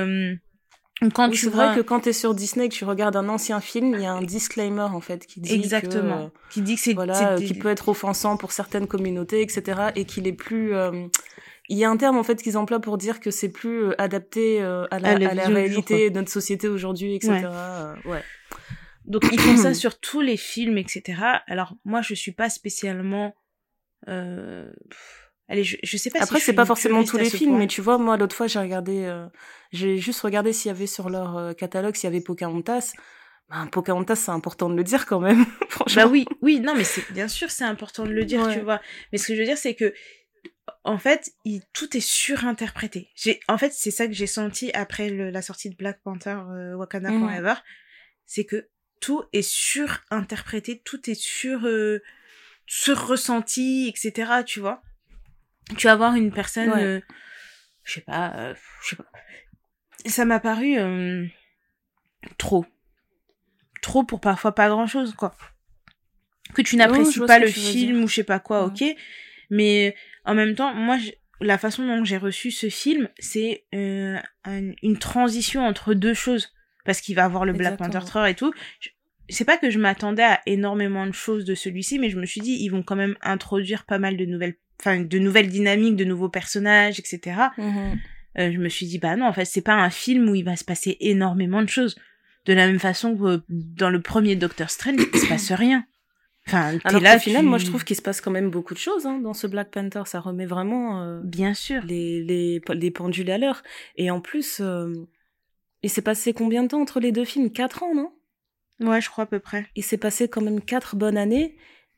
quand tu c'est vrai que quand tu es sur Disney et que tu regardes un ancien film, il y a un disclaimer en fait qui dit exactement, qui dit que c'est voilà, qui peut être offensant pour certaines communautés, etc. Et qu'il est plus il y a un terme en fait qu'ils emploient pour dire que c'est plus euh, adapté euh, à la, à la, réalité de notre société aujourd'hui, etc. Ouais. Euh, ouais. Donc ils font ça sur tous les films, etc. Alors moi je suis pas spécialement. Euh... Allez, je, je sais pas. Après si c'est pas forcément tous les films, mais tu vois moi l'autre fois j'ai regardé, euh... j'ai juste regardé s'il y avait sur leur catalogue s'il y avait Pocahontas. Ben, Pocahontas, c'est important de le dire quand même. franchement. Bah oui, oui, non, mais c'est bien sûr, c'est important de le dire, tu vois. Mais ce que je veux dire, c'est que en fait, il, tout est surinterprété. J'ai, en fait, c'est ça que j'ai senti après la sortie de Black Panther euh, Wakanda mhm. Forever, c'est que tout est surinterprété, tout est sur euh, sur ressenti, etc. Tu vois Tu vas voir une personne, euh, je sais pas, euh, je sais pas. Ça m'a paru trop, trop pour parfois pas grand chose, quoi. Que tu n'apprécies pas le film ou je sais pas quoi, ok. Mais en même temps, moi, la façon dont j'ai reçu ce film, c'est euh, une transition entre deux choses. Parce qu'il va avoir le Black Panther 3 et tout. C'est pas que je m'attendais à énormément de choses de celui-ci, mais je me suis dit, ils vont quand même introduire pas mal de nouvelles, enfin, de nouvelles dynamiques, de nouveaux personnages, etc. Mm-hmm. Euh, je me suis dit, bah non, en fait, c'est pas un film où il va se passer énormément de choses. De la même façon que dans le premier Doctor Strange, il se passe rien. Enfin, Alors là, au final, moi, je trouve qu'il se passe quand même beaucoup de choses hein, dans ce Black Panther. Ça remet vraiment, euh, bien sûr, les, les, les pendules à l'heure. Et en plus, euh, il s'est passé combien de temps entre les deux films? Quatre ans, non? Ouais, je crois à peu près. Il s'est passé quand même quatre bonnes années.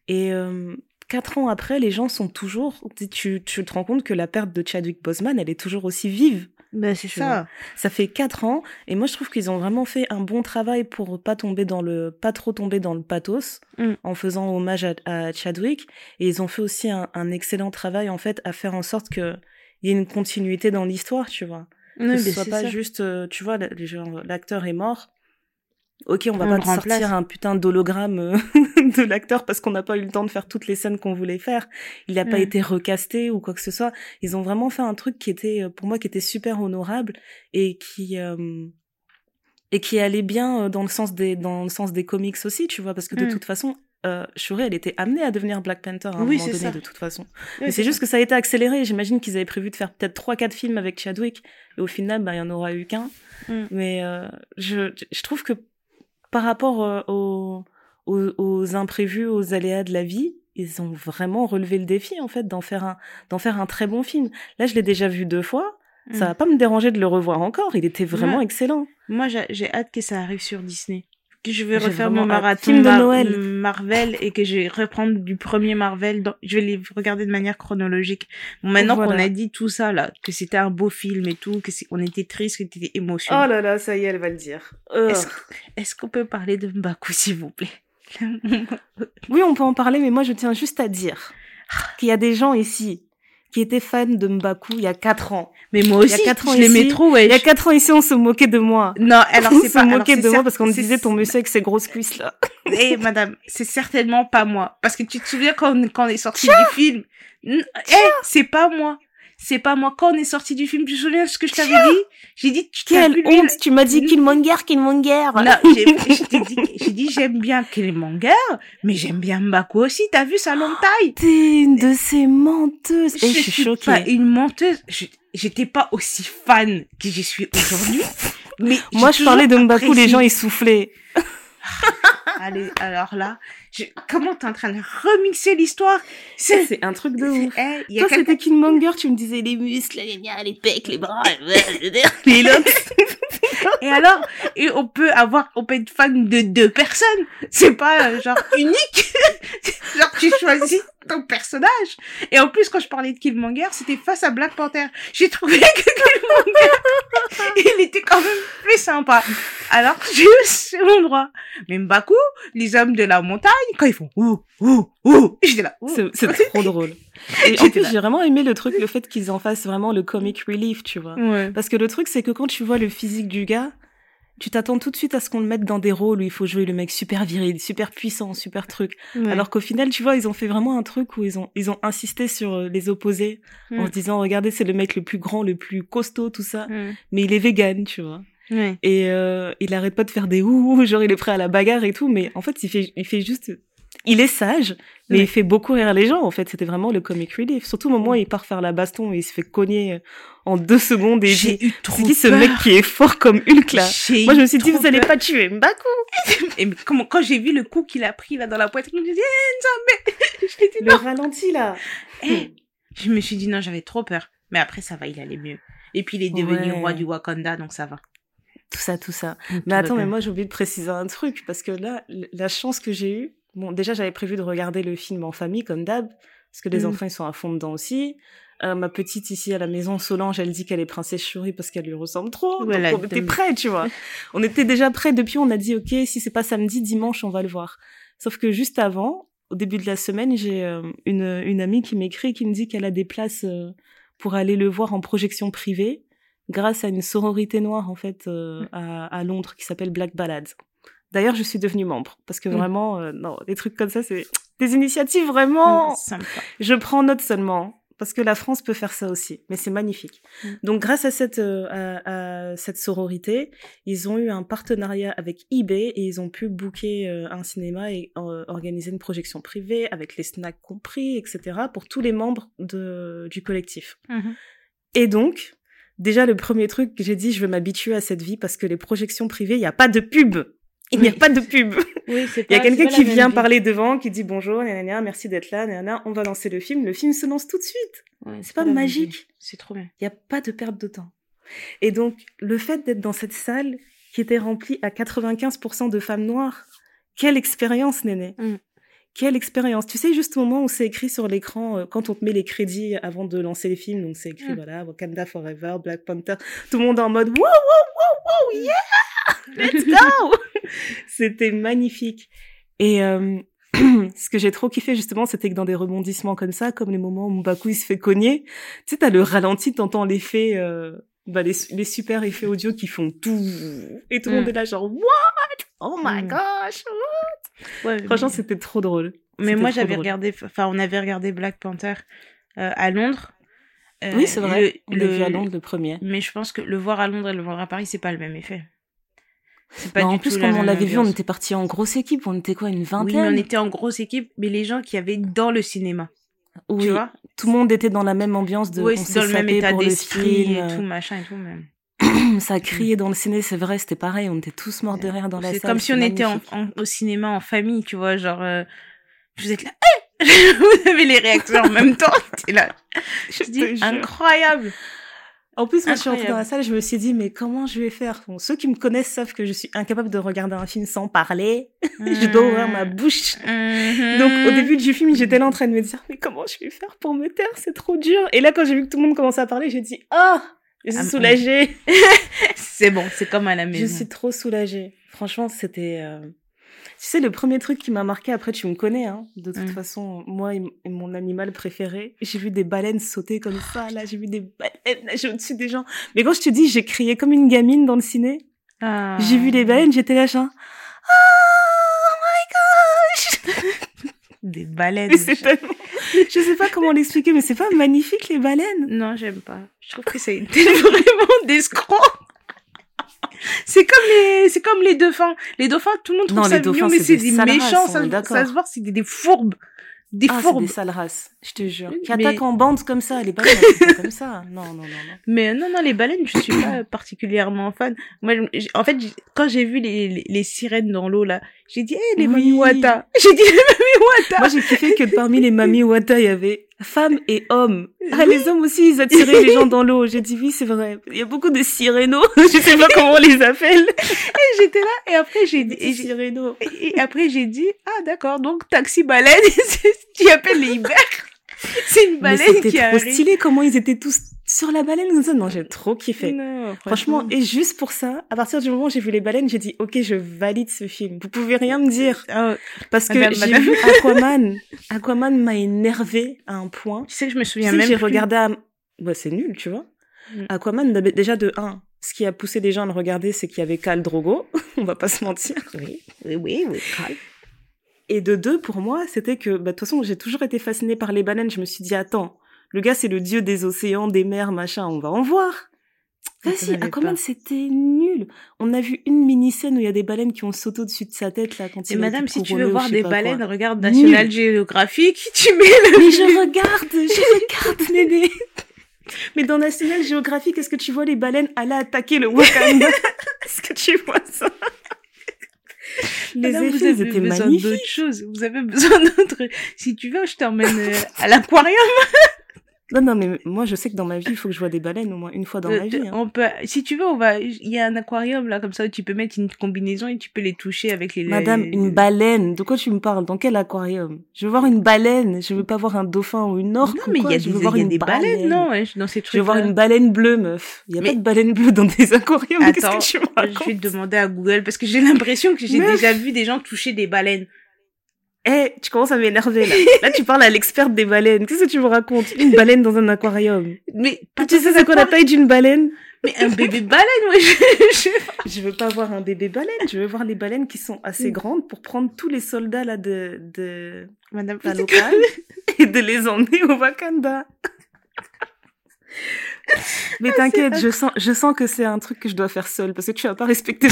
Et euh, quatre ans après, les gens sont toujours. Tu, tu te rends compte que la perte de Chadwick Boseman, elle est toujours aussi vive. Ben, c'est ça. Ça fait quatre ans et moi je trouve qu'ils ont vraiment fait un bon travail pour pas tomber dans le pas trop tomber dans le pathos mm. en faisant hommage à, Chadwick et ils ont fait aussi un, un, excellent travail en fait à faire en sorte que il y ait une continuité dans l'histoire, tu vois. Que ce soit pas juste euh, tu vois l'acteur est mort Ok, on va pas sortir un putain d'hologramme euh, de l'acteur parce qu'on n'a pas eu le temps de faire toutes les scènes qu'on voulait faire. Il n'a pas mm. été recasté ou quoi que ce soit. Ils ont vraiment fait un truc qui était, euh, pour moi, qui était super honorable et qui euh, et qui allait bien dans le sens des dans le sens des comics aussi, tu vois, parce que de mm. toute façon, euh, Shuri, elle était amenée à devenir Black Panther à un oui, moment donné, de toute façon. Mais c'est juste que ça a été accéléré. J'imagine qu'ils avaient prévu de faire peut-être trois, quatre films avec Chadwick, et au final, bah, il y en aura eu qu'un. Mm. Mais je, je trouve que par rapport euh, aux, aux, imprévus, aux aléas de la vie, ils ont vraiment relevé le défi en fait d'en faire un d'en faire un très bon film. Là, je l'ai déjà vu deux fois. Ça mm. va pas me déranger de le revoir encore. Il était vraiment excellent. Moi, j'ai hâte que ça arrive sur Disney que je vais refaire mon marathon de Noël. Marvel et que je vais reprendre du premier Marvel. je vais les regarder de manière chronologique. Bon, maintenant qu'on a dit tout ça là, que c'était un beau film et tout, que on était triste, que c'était émotionnel. Oh là là, ça y est, elle va le dire. Est-ce qu'on peut parler de Mbaku s'il vous plaît? Oui, on peut en parler, mais moi je tiens juste à dire qu'il y a des gens ici qui était fan de Mbaku il y a quatre ans. Mais moi aussi, il y a quatre ans je l'aimais trop, ouais. Il y a quatre ans ici, on se moquait de moi. Non, alors c'est pas... On se moquait de moi parce qu'on disait ton monsieur avec ses grosses cuisses là. Eh, madame, c'est certainement pas moi. Parce que tu te souviens quand quand on est sorti du film? Eh, c'est pas moi c'est pas moi. Quand on est sorti du film, tu te souviens ce que je t'avais dit J'ai dit, tu Quelle honte Tu m'as dit Killmonger, Killmonger. Non, j'ai dit, j'ai dit j'aime bien Killmonger, mais j'aime bien Mbaku aussi. T'as vu sa longue taille T'es une de ces menteuses. Eh, je, suis choquée. pas une menteuse. J'étais pas aussi fan que j'y suis aujourd'hui. mais moi, je parlais de Mbaku, les gens ils soufflaient. Allez, alors là, je... comment t'es en train de remixer l'histoire? C'est un truc de ouf. Eh, Toi, c'était Killmonger, tu me disais les muscles, les, les pecs, les bras, les locks. et alors, et on peut avoir, on peut être fan de deux personnes. C'est pas euh, genre unique. genre tu choisis ton personnage. Et en plus, quand je parlais de Killmonger, c'était face à Black Panther. J'ai trouvé que Killmonger, il était quand même plus sympa. Alors, j'ai eu mon droit. Mais Mbaku, les hommes de la montagne, quand ils font ouh, ouh, ouh, j'étais là. C'est trop drôle. Et en plus, j'ai vraiment aimé le truc, le fait qu'ils en fassent vraiment le comic relief, tu vois. Parce que le truc, c'est que quand tu vois le physique du gars, tu t'attends tout de suite à ce qu'on le mette dans des rôles où il faut jouer le mec super viril, super puissant, super truc. Alors qu'au final, tu vois, ils ont fait vraiment un truc où ils ont ils ont insisté sur euh, les opposés en se disant regardez, c'est le mec le plus grand, le plus costaud, tout ça, mais il est vegan, tu vois. Et euh, il arrête pas de faire des ouh, genre il est prêt à la bagarre et tout, mais en fait il fait il fait juste il est sage, mais il fait beaucoup rire les gens. En fait, c'était vraiment le comic relief. Surtout au moment où il part faire la baston et il se fait cogner en deux secondes et j'ai eu trop C'est qui ce mec qui est fort comme Hulk là Moi, je me suis dit vous allez pas tuer Mbaku. et comment quand j'ai vu le coup qu'il a pris là dans la poitrine, je me suis dit eh, mais le ralenti là. Eh, je me suis dit non, j'avais trop peur. Mais après ça va, il allait mieux. Et puis il est devenu roi du Wakanda, donc ça va tout ça, tout ça. mais attends, mais moi j'ai oublié de préciser un truc parce que là, la chance que j'ai eue, bon, déjà j'avais prévu de regarder le film en famille comme d'hab parce que les mmh. enfants ils sont à fond dedans aussi. Euh, ma petite ici à la maison, Solange, elle dit qu'elle est princesse Chourie parce qu'elle lui ressemble trop. donc on était prêts, tu vois. on était déjà prêts depuis. On a dit ok, si c'est pas samedi, dimanche, on va le voir. Sauf que juste avant, au début de la semaine, j'ai euh, une, une amie qui m'écrit qui me dit qu'elle a des places euh, pour aller le voir en projection privée grâce à une sororité noire en fait euh, à, à, Londres qui s'appelle Black Ballads. D'ailleurs, je suis devenue membre parce que vraiment, euh, non, des trucs comme ça, c'est des initiatives vraiment. Je prends note seulement parce que la France peut faire ça aussi, mais c'est magnifique. Mm. Donc, grâce à cette euh, à, à, cette sororité, ils ont eu un partenariat avec eBay et ils ont pu booker un cinéma et organiser une projection privée avec les snacks compris, etc. pour tous les membres de du collectif. Mm-hmm. Et donc, Déjà, le premier truc que j'ai dit, je veux m'habituer à cette vie parce que les projections privées, il n'y a pas de pub. Il n'y a pas de pub. Oui, il y a quelqu'un qui vient parler devant, qui dit bonjour, nanana, merci d'être là, nanana, on va lancer le film. Le film se lance tout de suite. c'est pas, magique. C'est trop bien. Il n'y a pas de perte de temps. Et donc, le fait d'être dans cette salle qui était remplie à 95% de femmes noires, quelle expérience, Néné. Mm. Quelle expérience Tu sais, juste au moment où c'est écrit sur l'écran, euh, quand on te met les crédits avant de lancer les films, donc c'est écrit, mm. voilà, Wakanda Forever, Black Panther, tout le monde en mode, wow, wow, wow, wow, yeah Let's go C'était magnifique. Et euh, ce que j'ai trop kiffé, justement, c'était que dans des rebondissements comme ça, comme les moments où Mbaku, il se fait cogner, tu sais, t'as le ralenti, t'entends l'effet... Euh, bah, les, les, super effets audio qui font tout et tout le monde mm. est là genre what? Oh my mm. gosh what? Franchement c'était trop drôle. Mais moi j'avais regardé enfin on avait regardé Black Panther euh, à Londres. Euh, oui c'est vrai. le, on vu à Londres le premier. Mais je pense que le voir à Londres et le voir à Paris c'est pas le même effet c'est pas du en plus, quand on l'avait vu, on était parti en grosse équipe. On était quoi, une vingtaine Oui, on était en grosse équipe, mais les gens qui avaient dans le cinéma. Oui, tu vois tout le monde était dans la même ambiance de oui, dans le même état d'esprit et tout machin et tout même. Ça criait dans le ciné c'est vrai c'était pareil on était tous morts de rire dans la salle c'est comme si on était en, au cinéma en famille tu vois genre euh, vous êtes là vous avez les réactions en même temps t'es là. Je dis incroyable en plus, moi, je suis entrée dans la salle, je me suis dit, mais comment je vais faire? Bon, Ceux qui me connaissent savent que je suis incapable de regarder un film sans parler. je dois ouvrir ma bouche. Mm-hmm. Donc, au début du film, j'étais là en train de me dire, mais comment je vais faire pour me taire? C'est trop dur. Et là, quand j'ai vu que tout le monde commençait à parler, j'ai dit, oh, je suis ah, soulagée. c'est bon, c'est comme à la maison. Je suis trop soulagée. Franchement, c'était... Euh... Tu sais, le premier truc qui m'a marqué, après tu me connais, hein, de toute mm. façon, moi et, mon animal préféré, j'ai vu des baleines sauter comme ça, là, j'ai vu des baleines nager au-dessus des gens. Mais quand je te dis, j'ai crié comme une gamine dans le ciné, ah. j'ai vu les baleines, j'étais là, genre, oh my gosh Des baleines. Je sais pas comment l'expliquer, mais c'est pas magnifique les baleines? Non, j'aime pas. Je trouve que c'est vraiment d'escroc. C'est comme les, c'est comme les dauphins. Les dauphins, tout le monde trouve ça mignon, mais c'est des, méchants, ça, ça, se voit, c'est des, fourbes. Des ah, fourbes. des sales races, je te jure. Qui attaquent en bande comme ça, les baleines, elles comme ça. Non, non, non, non. Mais non, non, les baleines, je suis pas particulièrement fan. Moi, en fait, quand j'ai vu les, les, les, sirènes dans l'eau, là, j'ai dit, eh, les oui. wata. J'ai dit, les wata. Moi, j'ai kiffé que parmi les mami wata, il y avait femmes et hommes. Ah, les hommes aussi, ils attiraient les gens dans l'eau. J'ai dit, oui, c'est vrai. Il y a beaucoup de sirénos. je sais pas comment on les appelle. Et j'étais là, et après, j'ai dit, et, et après, j'ai dit, ah, d'accord, donc, taxi baleine, tu appelles les ibères. c'est une baleine qui C'était trop stylé comment ils étaient tous sur la baleine comme ça. Non, j'ai trop kiffé. Non, franchement. et juste pour ça, à partir du moment où j'ai vu les baleines, j'ai dit ok, je valide ce film. Vous pouvez rien me dire ah parce que j'ai vu Aquaman. Aquaman m'a énervé à un point. Tu sais que je me souviens même. J'ai regardé. À... Bah, c'est nul, tu vois. Mm. Aquaman déjà de 1 ce qui a poussé les gens à le regarder, c'est qu'il y avait Cal Drogo, on va pas se mentir. Oui, oui, oui, oui Et de deux, pour moi, c'était que, bah, de toute façon, j'ai toujours été fascinée par les baleines. Je me suis dit, attends, le gars, c'est le dieu des océans, des mers, machin, on va en voir. Vas-y, Aquaman, c'était nul. On a vu une mini-scène où il y a des baleines qui ont sauté au-dessus de sa tête, là, quand Et madame, si tu veux voir des baleines, regarde National Geographic, tu mets le... Mais je regarde, je regarde, Néné. Mais dans National Geographic, est-ce que tu vois les baleines aller attaquer le Wakanda? Est-ce que tu vois ça? Les effets, vous avez étaient besoin d'autre chose. Vous avez besoin d'autre. Si tu veux, je t'emmène euh, à l'aquarium. Non, non, mais moi, je sais que dans ma vie, il faut que je vois des baleines au moins une fois dans ma vie. Hein. On peut, si tu veux, on va, il y a un aquarium là, comme ça, où tu peux mettre une combinaison et tu peux les toucher avec les. Madame, une baleine. De quoi tu me parles? Dans quel aquarium? Je veux voir une baleine. Je veux pas voir un dauphin ou une orque. Non, mais il y a, des, voir une des baleines, non, dans ces trucs. Je veux voir une baleine bleue, meuf. Il y a pas de baleine bleue dans des aquariums. Attends, que tu je vais te demander à Google parce que j'ai l'impression que j'ai déjà vu des gens toucher des baleines. Eh, tu commences à m'énerver là. Là, tu parles à l'experte des baleines. Qu'est-ce que tu me racontes? Une baleine dans un aquarium. Mais tu sais c'est quoi la taille d'une baleine? Mais un bébé baleine, ouais. Je, je, veux pas voir un bébé baleine. Je veux voir les baleines qui sont assez mm. grandes pour prendre tous les soldats là de de Madame la locale et de les emmener au Wakanda. Mais ah, t'inquiète, je sens, je sens que c'est un truc que je dois faire seule parce que tu vas pas respecter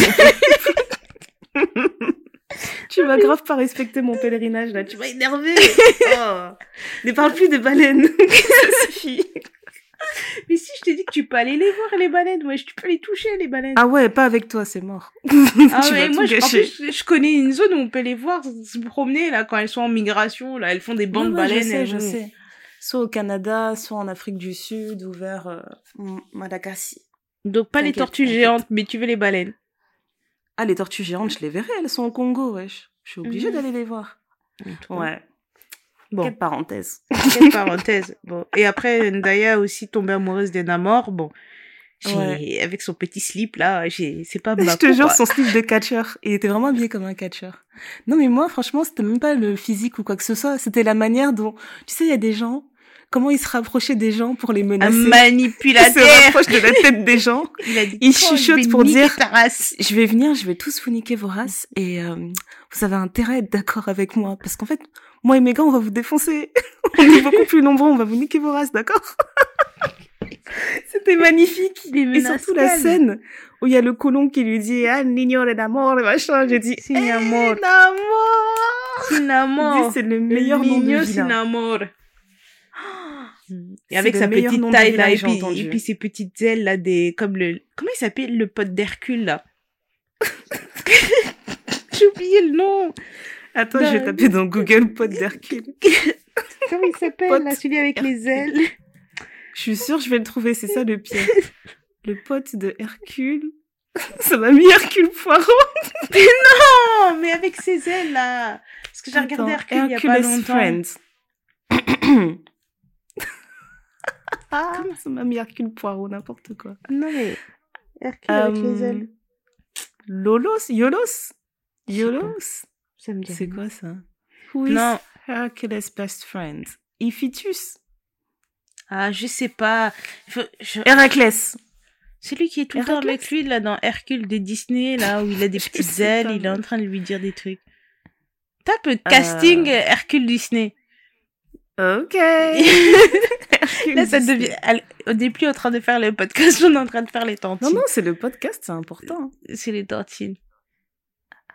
mon tu vas grave pas respecter mon pèlerinage là, tu vas énerver. Oh. Ne parle plus de baleines. Ça suffit. Mais si je t'ai dit que tu peux aller les voir les baleines, ouais, tu peux les toucher les baleines. Ah ouais, pas avec toi, c'est mort. Ah ouais, moi je, en plus, je connais une zone où on peut les voir se promener là quand elles sont en migration, là elles font des bandes de baleines. Je sais, je sais. Soit au Canada, soit en Afrique du Sud ou vers euh, Madagascar. Donc pas les tortues géantes, mais tu veux les baleines. Ah, les tortues géantes, je les verrai, elles sont au Congo, wesh. Je suis obligée mhm. d'aller les voir. Ouais. Bon. Quelle parenthèse. Quelle parenthèse. Bon. Et après, Ndaya aussi tombée amoureuse d'Enamor. Bon. Ouais. Avec son petit slip, là, c'est pas Je te jure, son slip de catcheur. Il était vraiment habillé comme un catcheur. Non, mais moi, franchement, c'était même pas le physique ou quoi que ce soit. C'était la manière dont, tu sais, il y a des gens, comment il se rapprochait des gens pour les menacer? Un manipulateur. Il se rapproche de la tête des gens. Il, chuchote pour dire, je vais venir, je vais tous vous niquer vos races et euh, vous avez intérêt à être d'accord avec moi parce qu'en fait, moi et mes gars, on va vous défoncer. on est beaucoup plus nombreux, on va vous niquer vos races, d'accord? C'était magnifique. Et surtout la scène où il y a le colon qui lui dit ah niño de amor le machin. J'ai dit sin amor. Sin amor. C'est le meilleur nom de. Et avec sa petite taille là, et puis, et puis ses petites ailes là, des, comme le, comment il s'appelle le pote d'Hercule là? J'ai oublié le nom. Attends, je vais bah, taper dans Google pote d'Hercule. comment il s'appelle là, celui avec les ailes? Je suis sûre, je vais le trouver, c'est ça le pire. Le pote de Hercule. Ça m'a mis Hercule Poirot. mais non, mais avec ses ailes là. Parce que j'ai regardé Hercule il y a pas longtemps. Friends. Ah, ça m'a mis Hercule Poirot, n'importe quoi. Non, mais Hercule avec les euh, ailes. Lolos Yolos Yolos Ça me dit C'est quoi ça? Who is non. Hercules' best friend? Iphitus Ah, je sais pas. Héraclès Celui qui est tout le temps avec lui, là, dans Hercule de Disney, là, où il a des petites ailes, il est en train de lui dire des trucs. Tape euh... casting Hercule Disney. Ok. Là, ça devient. On n'est plus en train de faire le podcast, on est en train de faire les tantines. Non, non, c'est le podcast, c'est important. C'est les tantines.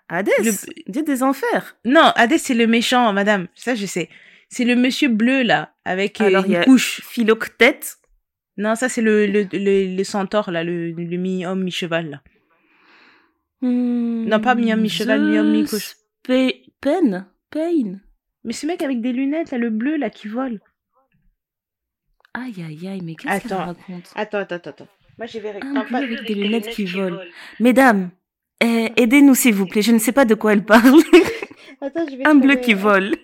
Hadès, Dieu des enfers. Non, Hadès, c'est le méchant, madame. Ça, je sais. C'est le monsieur bleu, là, avec euh, Alors, une y a couche. Philoctète. Non, ça, c'est le, le, le, centaure, là, le, le mi-homme, mi-cheval, là. Hmm, non, pas mi-homme, mi-cheval, mi-homme, mi-couche. Pain Pain mais ce mec avec des lunettes, là, le bleu, là, qui vole. Aïe, aïe, aïe, mais qu'est-ce qu'il raconte Attends, attends, attends. Moi, j'ai vérifié. Un bleu avec des lunettes, qui, volent. Mesdames, eh, aidez-nous, s'il vous plaît. Je ne sais pas de quoi elle parle. attends, je vais Un bleu qui vole.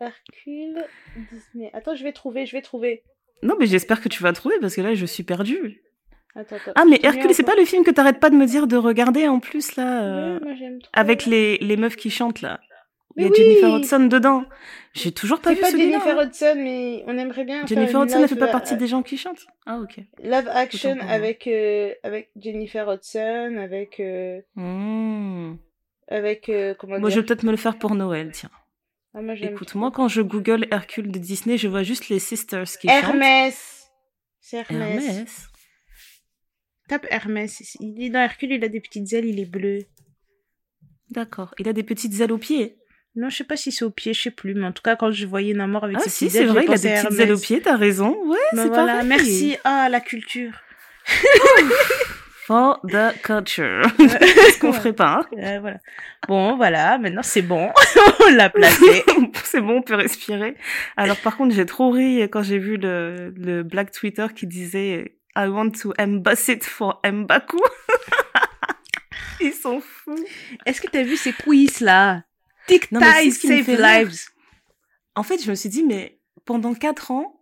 Hercule. Hercule, Disney. Attends, je vais trouver, je vais trouver. Non, mais j'espère que tu vas trouver parce que là, je suis perdue. Attends, attends. Ah, mais Hercule, c'est pas le film que t'arrêtes pas de me dire de regarder en plus, là euh, oui, moi, trop. Avec les, les meufs qui chantent, là. Il y a Jennifer Hudson dedans. J'ai toujours pas vu pas Jennifer Hudson, mais on aimerait bien. Jennifer Hudson, elle fait pas partie des gens qui chantent. Ah ok. Live action avec euh, avec Jennifer Hudson, avec euh, mmh. avec euh, comment Moi, je vais peut-être me le faire pour Noël, tiens. Ah, moi, Écoute, moi quand je google Hercule de Disney, je vois juste les sisters qui Hermès. chantent. C'est Hermès. Hermès. Tape Hermès. Il est dans Hercule, il a des petites ailes, il est bleu. D'accord. Il a des petites ailes aux pieds. Non, je sais pas si c'est au pied, je sais plus, mais en tout cas, quand je voyais Namor avec ah, ses si, c'est vrai, il a des petites ailes au pied, t'as raison. Ouais, ben c'est voilà, pareil. Merci. Ah, la culture. For the culture. ce qu'on ferait pas. Hein. voilà. Bon, voilà, maintenant c'est bon. on l'a placé. c'est bon, on peut respirer. Alors, par contre, j'ai trop ri quand j'ai vu le, le Black Twitter qui disait I want to emboss it for Mbaku. Ils sont fous. Est-ce que t'as vu ces quiz là? Save lives. En fait, je me suis dit, mais pendant quatre ans,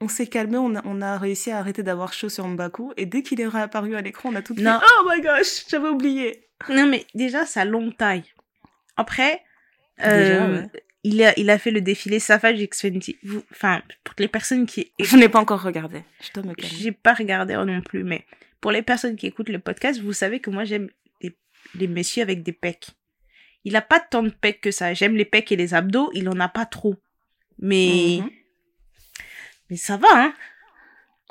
on s'est calmé, on a, on a réussi à arrêter d'avoir chaud sur Mbaku, et dès qu'il est réapparu à l'écran, on a tout fait. Non. Oh my gosh, j'avais oublié. Non, mais déjà, sa longue taille. Après, euh, il, a, il a fait le défilé Savage X Fenty. Enfin, pour les personnes qui. Je n'ai pas encore regardé. Je dois me calmer. J'ai pas regardé non plus, mais pour les personnes qui écoutent le podcast, vous savez que moi, j'aime les, les messieurs avec des pecs. Il a pas tant de pecs que ça. J'aime les pecs et les abdos, il en a pas trop. Mais mhm. mais ça va hein.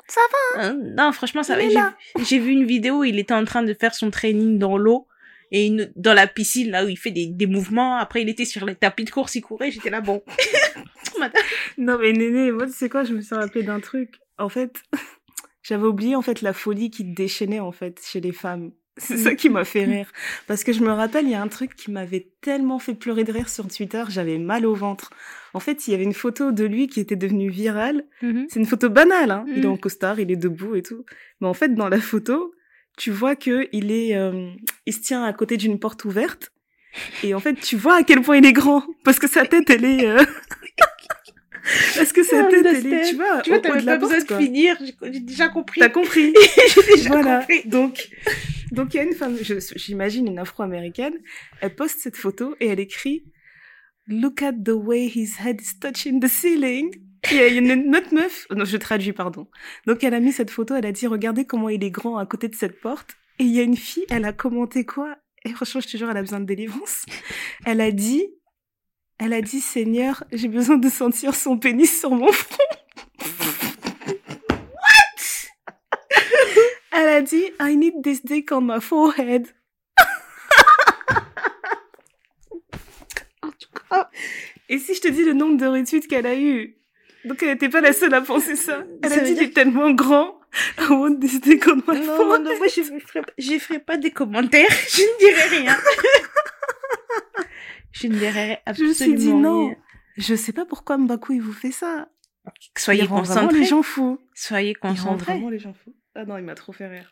Ça va. Hein. Euh, non, franchement ça va. J'ai vu une vidéo, où il était en train de faire son training dans l'eau et dans la piscine là où il fait des, des mouvements. Après il était sur les tapis de course, il courait, j'étais là bon. non mais Néné, moi tu sais quoi, je me suis rappelé d'un truc. En fait, j'avais oublié en fait la folie qui déchaînait en fait chez les femmes. C'est ça qui m'a fait rire. Parce que je me rappelle, il y a un truc qui m'avait tellement fait pleurer de rire sur Twitter, j'avais mal au ventre. En fait, il y avait une photo de lui qui était devenue virale. Mm-hmm. C'est une photo banale, hein. Il est mm. en costard, il est debout et tout. Mais en fait, dans la photo, tu vois que il est, euh, il se tient à côté d'une porte ouverte. Et en fait, tu vois à quel point il est grand. Parce que sa tête, elle est, euh... Parce que tête, elle est, tu vois, tu vois, t'avais pas besoin de finir, j'ai déjà compris. T'as compris. j'ai déjà voilà. compris. Donc, donc il y a une femme, j'imagine une afro-américaine, elle poste cette photo et elle écrit Look at the way his head is touching the ceiling. Il y a une autre meuf, non, je traduis, pardon. Donc elle a mis cette photo, elle a dit regardez comment il est grand à côté de cette porte. Et il y a une fille, elle a commenté quoi? Et franchement, je te jure, elle a besoin de délivrance. Elle a dit elle a dit Seigneur, j'ai besoin de sentir son pénis sur mon front. Elle a dit, I need this dick on my forehead. Et si je te dis le nombre de retweets qu'elle a eu Donc elle n'était pas la seule à penser ça. Elle a dit, il est tellement grand. I want this dick on my non, forehead. Non, moi, je ferai, ferai pas des commentaires. Je ne dirai rien. Je ne dirai absolument Je me suis dit non. Je sais pas pourquoi Mbaku il vous fait ça. Soyez concentrés. les gens fous. Soyez concentrés. vraiment les gens fous. Ah non, il m'a trop fait rire.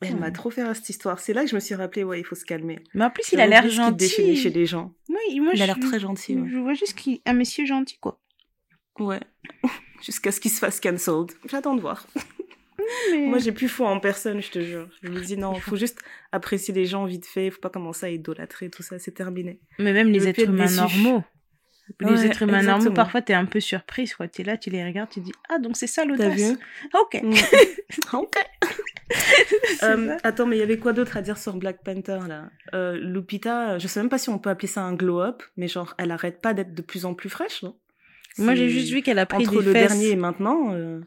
Elle m'a trop fait rire cette histoire. C'est là que je me suis rappelé, ouais, il faut se calmer. Mais en plus, il a l'air gentil. chez les gens. Oui, moi, il a l'air très gentil. Je vois juste qu'il un monsieur gentil, quoi. Ouais. Jusqu'à ce qu'il se fasse cancelled. J'attends de voir. Moi, j'ai plus foi en personne, je te jure. Je me dis non, il faut juste apprécier les gens vite fait. Faut pas commencer à idolâtrer tout ça. C'est terminé. Mais même les êtres humains normaux. Les êtres humains normaux, parfois, t'es un peu surprise, quoi. T'es là, tu les regardes, tu dis, ah, donc c'est ça l'audace. T'as vu Ok. Mm. ok. Euh, attends, mais il y avait quoi d'autre à dire sur Black Panther, là? Euh, Lupita, je sais même pas si on peut appeler ça un glow-up, mais genre, elle arrête pas d'être de plus en plus fraîche, non? Moi, j'ai juste vu qu'elle a pris Entre le dernier et maintenant... Euh...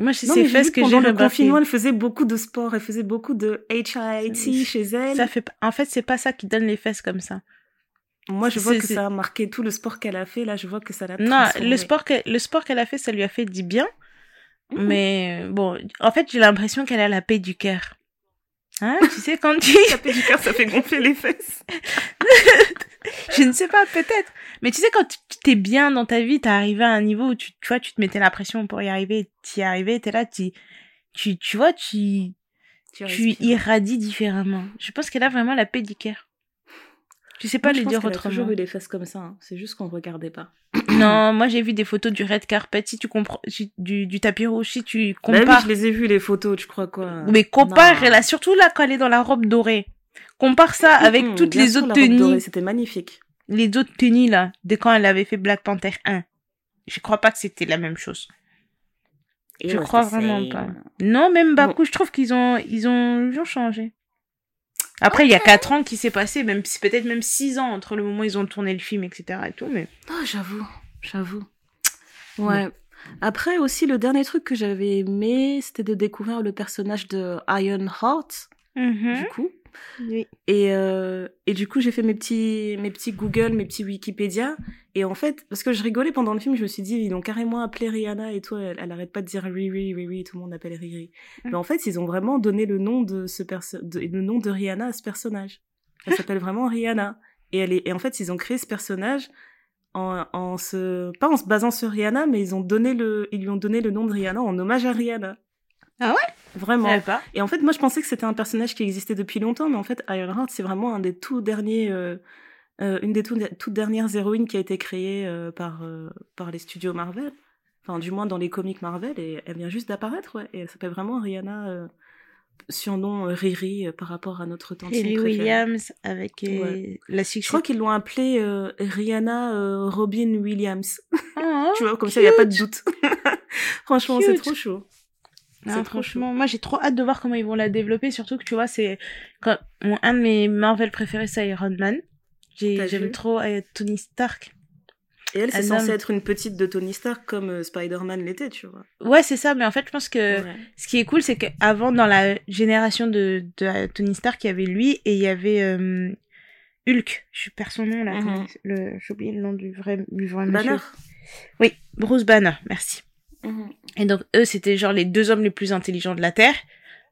Moi, c'est ses fesses que j'ai Pendant le confinement, elle faisait beaucoup de sport, elle faisait beaucoup de HIIT chez elle. Ça fait... En fait, c'est pas ça qui donne les fesses comme ça. Moi, je vois que ça a marqué tout le sport qu'elle a fait. Là, je vois que ça l'a Non, le sport, le sport qu'elle a fait, ça lui a fait du bien. Mmh. Mais bon, en fait, j'ai l'impression qu'elle a la paix du cœur. Hein, tu sais, quand tu... la paix du cœur, ça fait gonfler les fesses. je ne sais pas, peut-être. Mais tu sais, quand tu es bien dans ta vie, t'es arrivé à un niveau où tu, tu vois, tu te mettais la pression pour y arriver, t'y arrivé, t'es là, tu, tu, tu vois, tu, tu, tu irradies différemment. Je pense qu'elle a vraiment la paix du cœur. Tu sais pas les dire autrement. a toujours eu les fesses comme ça. Hein. C'est juste qu'on ne regardait pas. non, moi j'ai vu des photos du red carpet. Si tu comprends, du, du tapis rouge, si tu compares. Bah oui, je les ai vues les photos, tu crois quoi? Mais compare, là, surtout là quand elle est dans la robe dorée. Compare ça avec mm-hmm, toutes les autres tenues. C'était magnifique. Les autres tenues là, de quand elle avait fait Black Panther 1. Je crois pas que c'était la même chose. je crois vraiment pas. Non, même Baku, je trouve qu'ils ont, ils ont, ils ont changé. Après, il y a 4 ans qui s'est passé, même peut-être même 6 ans entre le moment où ils ont tourné le film, etc. et tout, mais. Oh, j'avoue, j'avoue. Ouais. Après aussi, le dernier truc que j'avais aimé, c'était de découvrir le personnage de Ironheart. Mm Du coup. Oui. Et, euh, et du coup, j'ai fait mes petits, mes petits Google, mes petits Wikipédia. Et en fait, parce que je rigolais pendant le film, je me suis dit, ils ont carrément appelé Rihanna et tout, elle, elle arrête pas de dire Riri, Riri, tout le monde appelle Riri. Mm. Mais en fait, ils ont vraiment donné le nom de ce perso le nom de Rihanna à ce personnage. Elle s'appelle vraiment Rihanna. Et elle est, et en fait, ils ont créé ce personnage en, en se, pas en se basant sur Rihanna, mais ils ont donné le, ils lui ont donné le nom de Rihanna en hommage à Rihanna. Ah ouais? Vraiment. Pas. Et en fait, moi, je pensais que c'était un personnage qui existait depuis longtemps, mais en fait, Ironheart, c'est vraiment un des tout derniers, euh, euh, une des toutes dernières héroïnes qui a été créée euh, par, par les studios Marvel. Enfin, du moins dans les comics Marvel, et elle vient juste d'apparaître, ouais. Et elle s'appelle vraiment Rihanna, surnom Riri par rapport à notre tante Riri Williams avec la Je crois qu'ils l'ont appelée Rihanna Robin Williams. Oh, tu vois, comme ça, il n'y a pas de doute. Franchement, c'est trop chaud. Ah, franchement, moi j'ai trop hâte de voir comment ils vont la développer, surtout que tu vois, c'est un de mes Marvel préférés, c'est Iron Man. J'aime trop euh, Tony Stark. Et elle, c'est censé être une petite de Tony Stark comme euh, Spider-Man l'était, tu vois. Ouais, c'est ça, mais en fait, je pense que ce qui est cool, c'est qu'avant, dans la génération de, de, Tony Stark, il y avait lui et il y avait euh, Hulk. Je perds son nom là. Mm J'ai oublié le nom du vrai, du vrai Banner. Oui, Bruce Banner, merci. Mhm. Et donc, eux, c'était genre les deux hommes les plus intelligents de la Terre.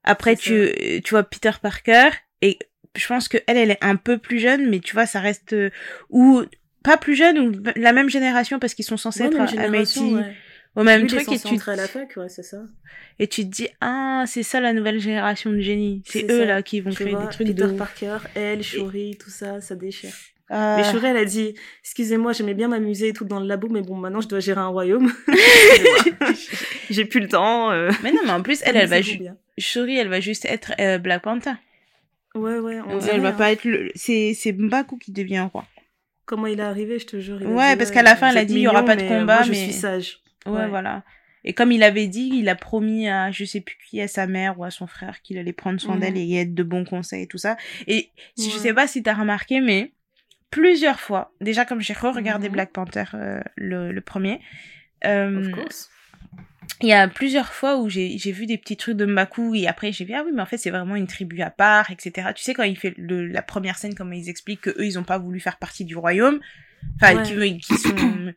Après, tu, tu vois Peter Parker, et je pense que elle, elle est un peu plus jeune, mais tu vois, ça reste, euh, ou pas plus jeune, ou la même génération, parce qu'ils sont censés être à MIT. Au même truc, et tu, à la fac, ouais, c'est ça. et tu te dis, ah, c'est ça la nouvelle génération de génie. C'est eux, là, qui vont créer des trucs Peter Parker, elle, Shuri, tout ça, ça déchire. Mais Shuri, elle a dit, excusez-moi, j'aimais bien m'amuser et tout dans le labo, mais bon, maintenant je dois gérer un royaume. J'ai plus le temps. Euh. Mais non, mais en plus, elle, elle va juste, Shuri, elle va juste être euh, Black Panther. Ouais, ouais. On elle va pas être le, c'est, c'est Mbaku qui devient roi. Comment il est arrivé, je te jure. ouais, parce qu'à la fin, elle a dit, il y aura pas de combat, mais. je suis sage. Ouais, voilà. Et comme il avait dit, il a promis à je sais plus qui, à sa mère ou à son frère, qu'il allait prendre soin d'elle et être de bons conseils et tout ça. Et je sais pas si t'as remarqué, mais plusieurs fois. Déjà, comme j'ai re-regardé mhm. Black Panther, euh, le, le, premier. Euh, il y a plusieurs fois où j'ai vu des petits trucs de Mbaku et après j'ai vu ah oui mais en fait c'est vraiment une tribu à part etc tu sais quand il fait le, la première scène comme ils expliquent que eux ils ont pas voulu faire partie du royaume. Enfin qui, qui sont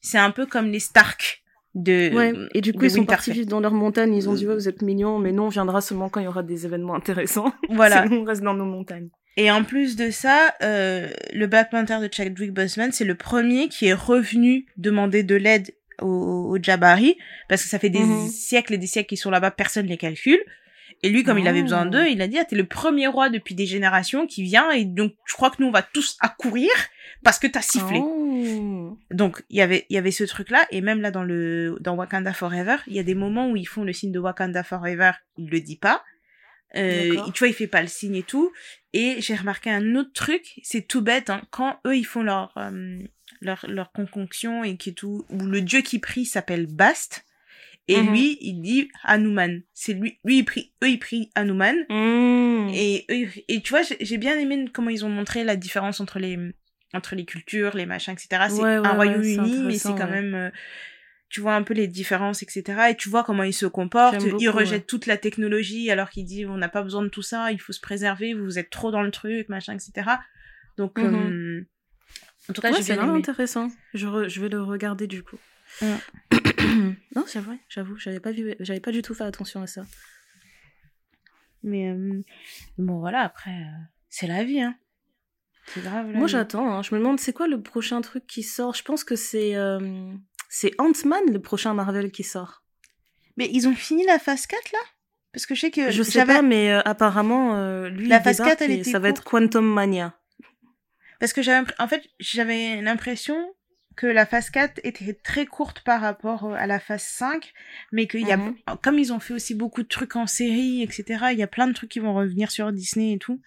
c'est un peu comme les Stark de ouais et du coup ils sont partis vivre dans leur montagne. Ils ont dit ouais vous êtes mignons mais non on viendra seulement quand il y aura des événements intéressants. Voilà. On reste dans nos montagnes et en plus de ça, euh, le Black Panther de Chadwick Boseman, c'est le premier qui est revenu demander de l'aide au, au Jabari, parce que ça fait des mhm. siècles et des siècles qu'ils sont là-bas, personne les calcule. Et lui, comme il avait besoin d'eux, il a dit, ah, t'es le premier roi depuis des générations qui vient, et donc je crois que nous, on va tous accourir parce que t'as sifflé. Oh. Donc, il y avait, il y avait ce truc-là, et même là, dans le, dans Wakanda Forever, il y a des moments où ils font le signe de Wakanda Forever, il le dit pas, euh, tu vois, il fait pas le signe et tout. Et j'ai remarqué un autre truc, c'est tout bête, hein, quand eux ils font leur, euh, leur, leur conconction et qui tout, où le dieu qui prie s'appelle Bast, et mhm. lui il dit Hanuman. C'est lui, lui il prie, eux ils prient Hanuman. Mm. Et, et tu vois, j'ai bien aimé comment ils ont montré la différence entre les, entre les cultures, les machins, etc. C'est un royaume uni, mais c'est quand même, euh, tu vois un peu les différences, etc. Et tu vois comment il se comporte. il rejette toute la technologie alors qu'il dit on n'a pas besoin de tout ça, il faut se préserver, vous êtes trop dans le truc, machin, etc. Donc, mhm. euh, en tout cas, c'est vraiment intéressant. Je, je vais le regarder du coup. non, c'est vrai, j'avoue, j'avais pas vu, j'avais pas du tout fait attention à ça. Mais euh, bon, voilà, après, euh, c'est la vie, hein. C'est grave. Moi, j'attends. Hein. Je me demande c'est quoi le prochain truc qui sort? Je pense que c'est c'est Ant-Man le prochain Marvel qui sort. Mais ils ont fini la phase 4 là? Parce que je sais que. Je sais pas, mais euh, apparemment, euh, lui, la phase 4, elle était ça va être Quantum Mania. Parce que j'avais, en fait, j'avais l'impression que la phase 4 était très courte par rapport euh, à la phase 5, mais qu'il y a, mhm. comme ils ont fait aussi beaucoup de trucs en série, etc., il y a plein de trucs qui vont revenir sur Disney et tout.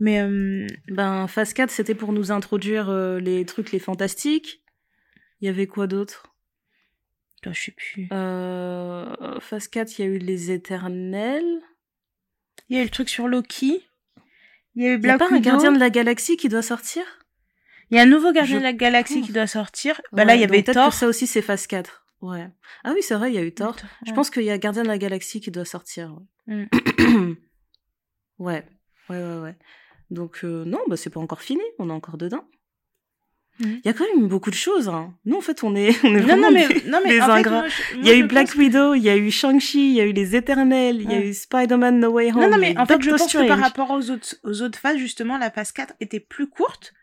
Mais, euh, ben, phase 4, c'était pour nous introduire euh, les trucs, les fantastiques. Il y avait quoi d'autre? Je sais plus. phase 4, il y a eu les éternels. Il y a eu le truc sur Loki. Il y a eu Black y a pas un gardien de la galaxie qui doit sortir? Il y a un nouveau Gardien de la Galaxie qui doit sortir. Bah là, il y avait Thor. Que ça aussi, c'est phase 4. Ouais. Ah oui, c'est vrai, il y a eu Thor. Je pense qu'il y a Gardien de la Galaxie qui doit sortir. Ouais. Mm. ouais. ouais, ouais, ouais. Donc, euh, non, bah, c'est pas encore fini. On est encore dedans. Mm. Il y a quand même beaucoup de choses. Hein. Nous, en fait, on est, on est vraiment non, mais, non, mais ingrats. il y a eu Black Widow, il y a eu Shang-Chi, il y a eu les Éternels, il y a eu Spider-Man No Way Home. Non, non, mais en fait, je pense que par rapport aux autres, aux autres phases, justement, la phase 4 était plus courte.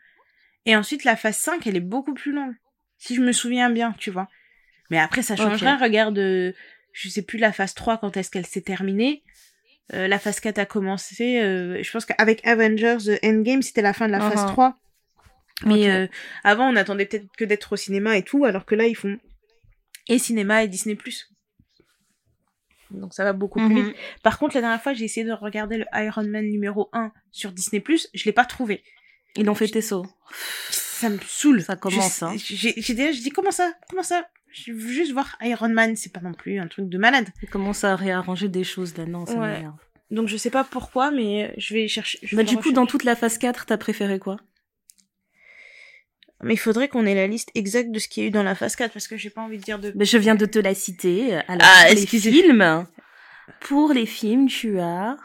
Et ensuite, la phase 5, elle est beaucoup plus longue. Si je me souviens bien, tu vois. Mais après, ça changerait. Regarde, euh, je sais plus la phase 3, quand est-ce qu'elle s'est terminée. Euh, la phase 4 a commencé. Euh, je pense qu'avec Avengers Endgame, c'était la fin de la phase 3. Mais avant, on attendait peut-être que d'être au cinéma et tout, alors que là, ils font et cinéma et Disney+. Donc ça va beaucoup plus mm-hmm. vite. Par contre, la dernière fois, j'ai essayé de regarder le Iron Man numéro 1 sur Disney+, je l'ai pas trouvé. Ils ont fait Tesso. Ça me saoule. Ça commence, hein. J'ai déjà, je dis comment ça, comment ça? Je veux juste voir Iron Man, c'est pas non plus un truc de malade. Ils commencent à réarranger des choses là, non, ça. Donc je sais pas pourquoi, mais je vais chercher. bah du coup, dans toute la phase 4, t'as préféré quoi? Mais il faudrait qu'on ait la liste exacte de ce qu'il y a eu dans la phase 4 parce que j'ai pas envie de dire de. Mais je viens de te la citer. Alors, ah, pour les films, pour les films, tu as,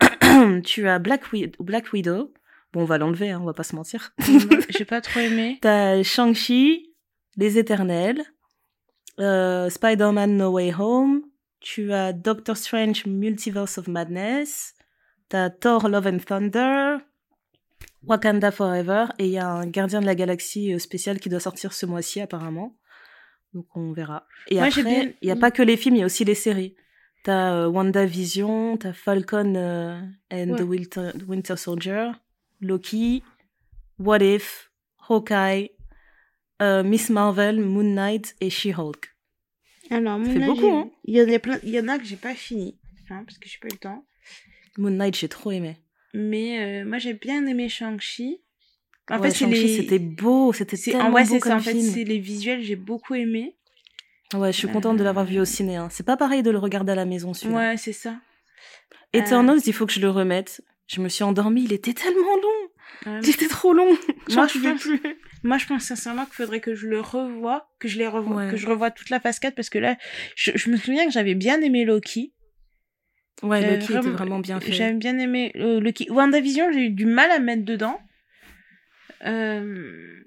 tu as Black, Black Widow, Bon, on va l'enlever, hein, on va pas se mentir. J'ai pas trop aimé. T'as Shang-Chi, Les Éternels, euh, Spider-Man No Way Home, tu as Doctor Strange Multiverse of Madness, t'as Thor Love and Thunder, Wakanda Forever, et il y a un Gardien de la Galaxie euh, spécial qui doit sortir ce mois-ci apparemment. Donc on verra. Et après, il y a pas que les films, il y a aussi les séries. T'as euh, WandaVision, t'as Falcon euh, and the Winter Soldier, Loki, What If, Hawkeye, euh, Miss Marvel, Moon Knight et She-Hulk. Alors, Moon Knight, beaucoup, hein il, y en a plein... il y en a que j'ai pas fini, hein, parce que j'ai pas eu le temps. Moon Knight, j'ai trop aimé. Mais euh, moi, j'ai bien aimé Shang-Chi. En fait, c'était beau, c'était tellement beau comme en fait, c'est les visuels, j'ai beaucoup aimé. Ouais, je suis contente de l'avoir vu au ciné. Hein. C'est pas pareil de le regarder à la maison, celui-là. Ouais, c'est ça. Eternals, il faut que je le remette. Je me suis endormie, il était tellement long. il était trop long. Moi, je pense, plus. Moi, je pense sincèrement qu'il faudrait que je le revoie, que je les revoie, que je revoie toute la phase 4 parce que là, je, me souviens que j'avais bien aimé Loki. Ouais, Loki était vraiment bien fait. J'avais bien aimé euh, Loki. WandaVision, j'ai eu du mal à mettre dedans. Euh...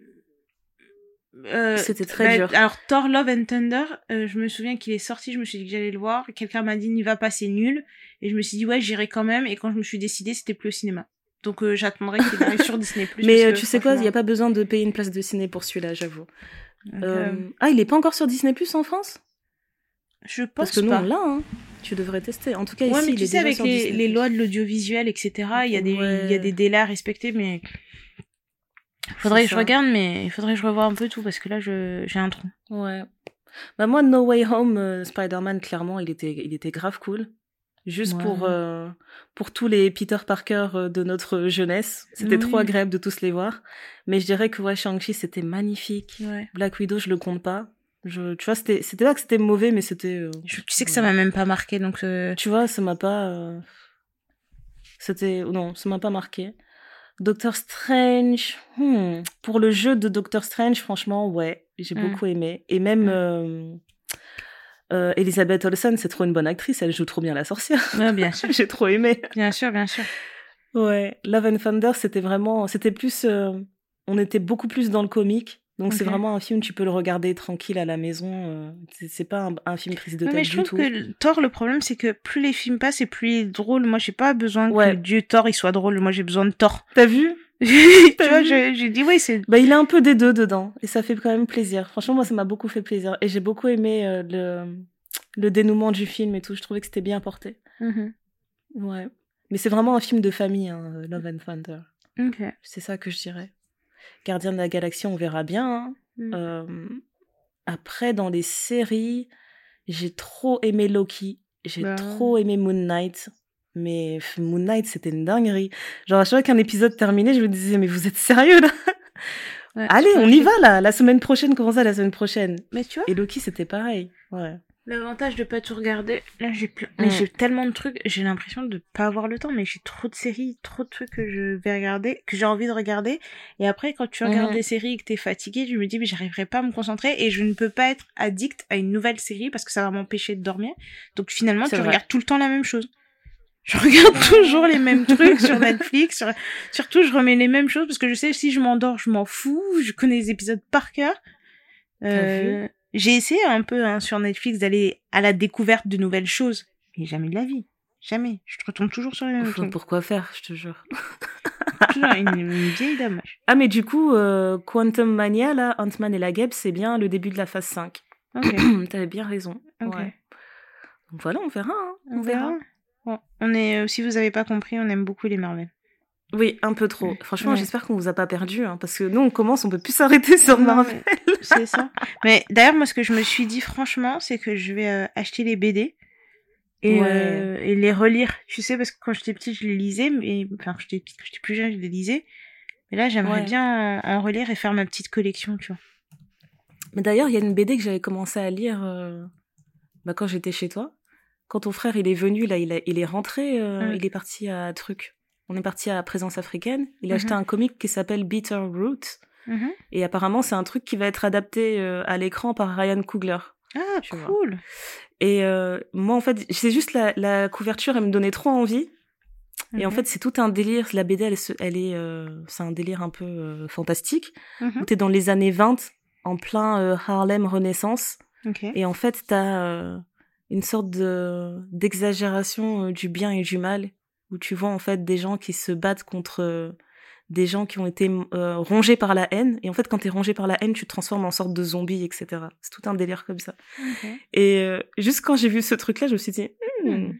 Euh, C'était très bah, dur. Alors Thor Love and Thunder, euh, je me souviens qu'il est sorti, je me suis dit que j'allais le voir. Quelqu'un m'a dit n'y va pas, c'est nul. Et je me suis dit ouais j'irai quand même. Et quand je me suis décidée, c'était plus au cinéma. Donc euh, j'attendrai qu'il arrive sur Disney+. Mais tu sais quoi, il n'y a pas besoin de payer une place de ciné pour celui-là, j'avoue. Ah, il est pas encore sur Disney Plus en France? Je pense Parce que nous on l'a, hein. Tu devrais tester. En tout cas, ouais, ici, mais tu sais, avec les, les, lois de l'audiovisuel, etc., il y a des, il y a des délais à respecter, mais Faudrait que je regarde, mais il faudrait que je revoie un peu tout parce que là, j'ai un trou. Ouais. Bah moi, No Way Home, euh, Spider-Man, clairement, il était, il était grave cool. Juste pour, euh, pour tous les Peter Parker euh, de notre jeunesse. C'était trop agréable de tous les voir. Mais je dirais que ouais, Shang-Chi, c'était magnifique. Black Widow, je le compte pas. Je, tu vois, c'était, c'était pas que c'était mauvais, mais c'était... tu sais que ça m'a même pas marqué, donc... Tu vois, ça m'a pas... C'était... Non, ça m'a pas marqué. Doctor Strange, hmm. pour le jeu de Doctor Strange, franchement, ouais, j'ai hmm. beaucoup aimé. Et même euh, euh, Elizabeth Olsen, c'est trop une bonne actrice, elle joue trop bien la sorcière. bien sûr. j'ai trop aimé. Bien sûr, bien sûr. Ouais, Love and Thunder, c'était vraiment, c'était plus, euh, on était beaucoup plus dans le comique. Donc c'est vraiment un film, tu peux le regarder tranquille à la maison. Euh, c'est pas un, film prise de tête mais je trouve que Thor, le problème, c'est que plus les films passent et plus il est drôle. Moi, j'ai pas besoin que Dieu Thor il soit drôle. Moi, j'ai besoin de Thor. T'as vu? Tu vois, j'ai dit oui, c'est. Bah, il a un peu des deux dedans et ça fait quand même plaisir. Franchement, moi, ça m'a beaucoup fait plaisir et j'ai beaucoup aimé euh, le le dénouement du film et tout. Je trouvais que c'était bien porté. Mm-hmm. Ouais. Mais c'est vraiment un film de famille, hein, Love and Thunder. Ok. C'est ça que je dirais. Gardien de la Galaxie, on verra bien. Hein. Mm. Euh, après, dans les séries, j'ai trop aimé Loki. J'ai bah trop aimé Moon Knight. Mais Moon Knight, c'était une dinguerie. Genre, à chaque fois qu'un épisode terminait, je me disais, mais vous êtes sérieux là? Allez, on y va là. La semaine prochaine, comment ça, la semaine prochaine? Mais tu vois. Et Loki, c'était pareil. Ouais. L'avantage de pas tout regarder, là j'ai plein, mais j'ai tellement de trucs, j'ai l'impression de pas avoir le temps, mais j'ai trop de séries, trop de trucs que je vais regarder, que j'ai envie de regarder. Et après, quand tu regardes des séries et que t'es fatigué, je me dis, mais j'arriverai pas à me concentrer et je ne peux pas être addict à une nouvelle série parce que ça va m'empêcher de dormir. Donc finalement, tu regardes tout le temps la même chose. Je regarde toujours les mêmes trucs sur Netflix, surtout je remets les mêmes choses parce que je sais si je m'endors, je m'en fous, je connais les épisodes par cœur. Euh, j'ai essayé un peu hein, sur Netflix d'aller à la découverte de nouvelles choses, mais jamais de la vie. Jamais. Je retombe toujours sur les mêmes choses. Pourquoi faire, je te jure. toujours une, vieille dame. Ah, mais du coup, euh, Quantum Mania, là, Ant-Man et la Guêpe, c'est bien le début de la phase 5. Ok. T'avais bien raison. Ouais. Donc voilà, on verra. Hein. On, verra. on est, euh, si vous avez pas compris, on aime beaucoup les Marvel. Oui, un peu trop. Franchement, j'espère qu'on vous a pas perdu, hein, parce que nous, on commence, on peut plus s'arrêter sur Marvel. C'est ça. Mais d'ailleurs, moi, ce que je me suis dit, franchement, c'est que je vais euh, acheter les BD et, euh, et, les relire. Tu sais, parce que quand j'étais petite, je les lisais, mais enfin, quand j'étais j'étais plus jeune, je les lisais. Mais là, j'aimerais bien en, relire et faire ma petite collection, tu vois. Mais d'ailleurs, il y a une BD que j'avais commencé à lire euh, bah, quand j'étais chez toi. Quand ton frère il est venu, là, il, il est rentré, il est parti à truc on est parti à Présence africaine. Il a acheté mhm. un comic qui s'appelle Bitter Root. Mhm. Et apparemment, c'est un truc qui va être adapté euh, à l'écran par Ryan Coogler. Ah, cool. Et euh, moi, en fait, c'est juste la, couverture, elle me donnait trop envie. Et en mhm. fait, c'est tout un délire. La BD, elle, elle est, euh, c'est un délire un peu fantastique. Où t'es dans les années 20, en plein Harlem Renaissance. Et en fait, t'as une sorte de d'exagération du bien et du mal où tu vois en fait des gens qui se battent contre euh, des gens qui ont été euh, rongés par la haine. Et en fait, quand tu es rongé par la haine, tu te transformes en sorte de zombie, etc. C'est tout un délire comme ça. Et euh, juste quand j'ai vu ce truc-là, je me suis dit, hmm, hmm,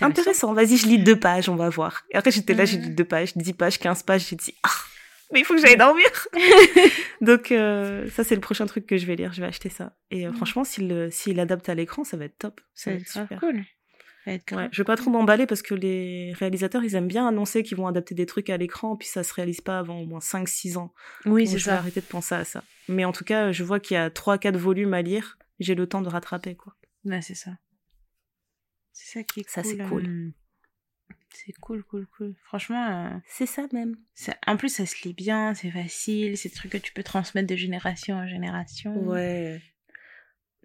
intéressant. Vas-y, je lis deux pages, on va voir. Et après, j'étais là, j'ai lu deux pages, dix pages, quinze pages. J'ai dit, ah, mais il faut que j'aille dormir. Donc ça, c'est le prochain truc que je vais lire. Je vais acheter ça. Et franchement, s'il s'il adapte à l'écran, ça va être top. Ça va être super. cool. Ouais, je vais pas trop m'emballer parce que les réalisateurs, ils aiment bien annoncer qu'ils vont adapter des trucs à l'écran, puis ça se réalise pas avant au moins 5-6 ans. Oui, c'est ça. Je vais arrêter de penser à ça. Mais en tout cas, je vois qu'il y a 3-4 volumes à lire, j'ai le temps de rattraper, quoi. Ouais, c'est ça. C'est ça qui est ça, cool. Ça, c'est cool. Euh, c'est cool, cool, cool. Franchement, euh, c'est ça même. En plus, ça se lit bien, c'est facile, c'est des trucs que tu peux transmettre de génération en génération. Ouais.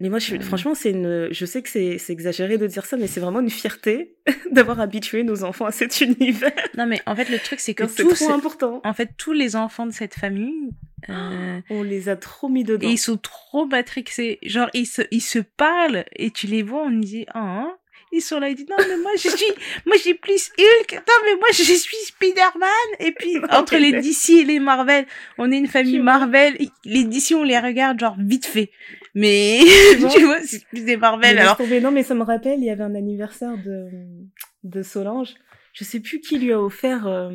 Mais moi, je, franchement, c'est une. Je sais que c'est, c'est exagéré de dire ça, mais c'est vraiment une fierté d'avoir habitué nos enfants à cet univers. Non, mais en fait, le truc, c'est que c'est trop important. En fait, tous les enfants de cette famille, euh... on les a trop mis dedans. Et ils sont trop matrixés. Genre, ils se, ils se parlent et tu les vois, on dit, ah, oh, ils sont là, ils disent non mais moi je suis, moi j'ai plus Hulk, non mais moi je suis Spider-Man. Et puis entre les DC et les Marvel, on est une famille Marvel. Les DC on les regarde genre vite fait. Mais tu vois, c'est plus des Marvel. alors non mais ça me rappelle, il y avait un anniversaire de de Solange. Je sais plus qui lui a offert. Euh,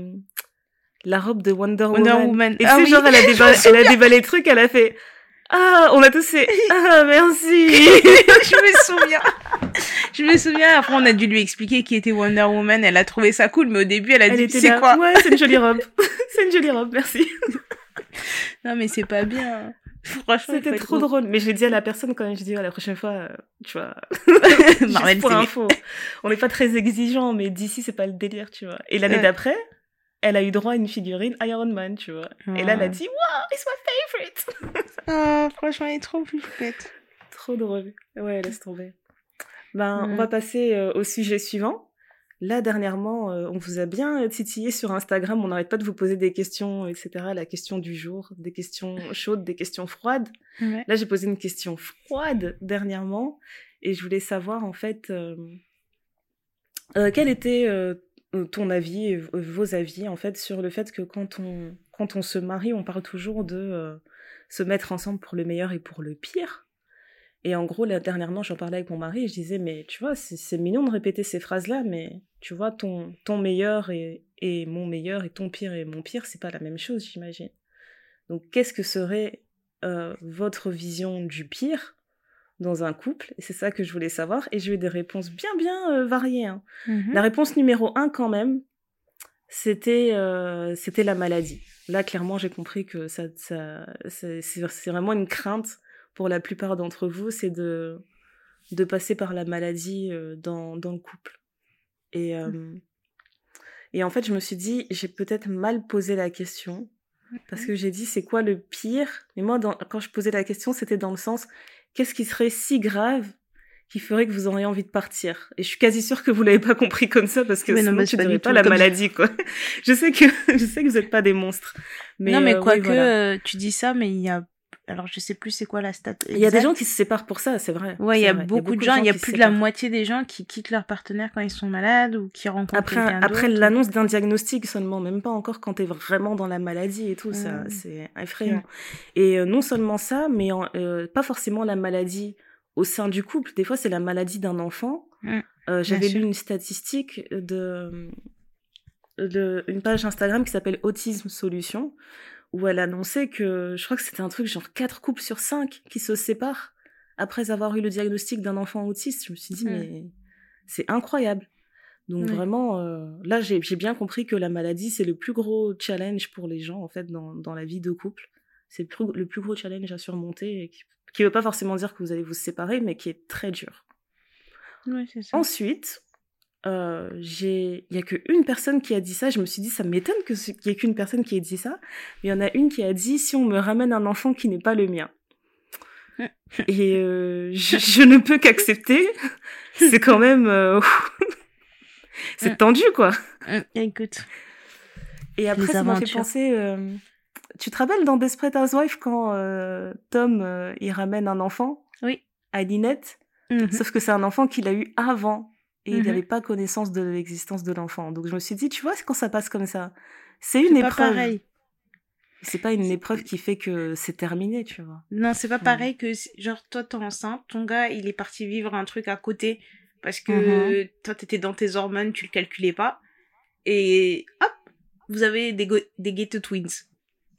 la robe de Wonder, Wonder Woman. Et ah c'est genre, elle a, déballé, elle a déballé le truc, elle a fait, ah, on a tous fait, ah, merci. je me souviens je me souviens, après on a dû lui expliquer qui était Wonder Woman, elle a trouvé ça cool, mais au début elle a dit c'est quoi? Ouais, c'est une jolie robe. c'est une jolie robe, merci. non mais c'est pas bien. Franchement, c'était trop drôle. Mais je l'ai dit à la personne quand je dis la prochaine fois, euh, tu vois. Marvel, pour info. On n'est pas très exigeant, mais d'ici c'est pas le délire, tu vois. Et l'année d'après, elle a eu droit à une figurine Iron Man, tu vois. Et là, elle a dit, wow, it's my favorite. ah, franchement, elle est trop bête. Trop drôle. Ouais, laisse tomber. Ben, on va passer euh, au sujet suivant. Là, dernièrement, euh, on vous a bien titillé sur Instagram. On n'arrête pas de vous poser des questions, etc. La question du jour, des questions chaudes, des questions froides. Là, j'ai posé une question froide dernièrement et je voulais savoir en fait euh, quel était ton avis, et vos avis en fait sur le fait que quand on quand on se marie, on parle toujours de se mettre ensemble pour le meilleur et pour le pire. Et en gros, là, dernièrement, j'en parlais avec mon mari et je disais, mais tu vois, c'est mignon de répéter ces phrases-là, mais tu vois, ton, ton meilleur et, et mon meilleur et ton pire et mon pire, c'est pas la même chose, j'imagine. Donc, qu'est-ce que serait euh, votre vision du pire dans un couple Et c'est ça que je voulais savoir. Et j'ai eu des réponses bien, bien euh, variées. Hein. Mhm. La réponse numéro un, quand même, c'était euh, c'était la maladie. Là, clairement, j'ai compris que ça, ça c'est vraiment une crainte pour la plupart d'entre vous, c'est de de passer par la maladie euh, dans, dans le couple. Et, euh, et en fait, je me suis dit, j'ai peut-être mal posé la question, parce que j'ai dit, c'est quoi le pire? Mais moi, dans, quand je posais la question, c'était dans le sens, qu'est-ce qui serait si grave qui ferait que vous auriez envie de partir? Et je suis quasi sûre que vous l'avez pas compris comme ça, parce que Mais non, sinon, mais tu pas pas la maladie, quoi. je sais que je sais que vous êtes pas des monstres. Mais, non, mais euh, oui, quoique, voilà. euh, tu dis ça, mais il y a. Alors, je sais plus c'est quoi la stat. Il y a des gens qui se séparent pour ça, c'est vrai. Ouais, il y a beaucoup de gens, il y a plus de la moitié des gens qui quittent leur partenaire quand ils sont malades ou qui rencontrent Après, après l'annonce d'un diagnostic seulement, même pas encore quand t'es vraiment dans la maladie et tout, ça, c'est effrayant. Et euh, non seulement ça, mais en- euh, pas forcément la maladie au sein du couple. Des fois, c'est la maladie d'un enfant. Mm. Euh, J'avais lu une statistique de, de une page Instagram qui s'appelle Autisme Solution, où elle annonçait que, je crois que c'était un truc genre 4 couples sur 5 qui se séparent après avoir eu le diagnostic d'un enfant autiste. Je me suis dit, Mm. mais c'est incroyable. Donc Oui. vraiment, euh, là, j'ai bien compris que la maladie, c'est le plus gros challenge pour les gens, en fait, dans, dans la vie de couple. C'est le plus, le plus gros challenge à surmonter, et qui ne veut pas forcément dire que vous allez vous séparer, mais qui est très dur. Ça. Ensuite, euh, j'ai- il y a qu'une personne qui a dit ça. Je me suis dit, ça m'étonne que qu'il y ait qu'une personne qui ait dit ça. Mais il y en a une qui a dit, si on me ramène un enfant qui n'est pas le mien. Et euh, je, je ne peux qu'accepter. C'est quand même... euh, c'est tendu, quoi. Hum, Écoute. Et après, ça m'a fait penser... euh, Tu te rappelles dans Desperate Housewives quand euh, Tom, euh, il ramène un enfant? Oui. à Lynette? Mhm. Sauf que c'est un enfant qu'il a eu avant et il Mhm. n'avait pas connaissance de l'existence de l'enfant. Donc je me suis dit, tu vois, c'est quand ça passe comme ça. C'est une C'est pas épreuve. pareil. C'est pas une épreuve qui fait que c'est terminé, tu vois. Non, c'est pas Ouais. pareil que, genre, toi, t'es enceinte, ton gars, il est parti vivre un truc à côté parce que Mhm. toi, t'étais dans tes hormones, tu le calculais pas. Et hop, vous avez des, des ghetto twins.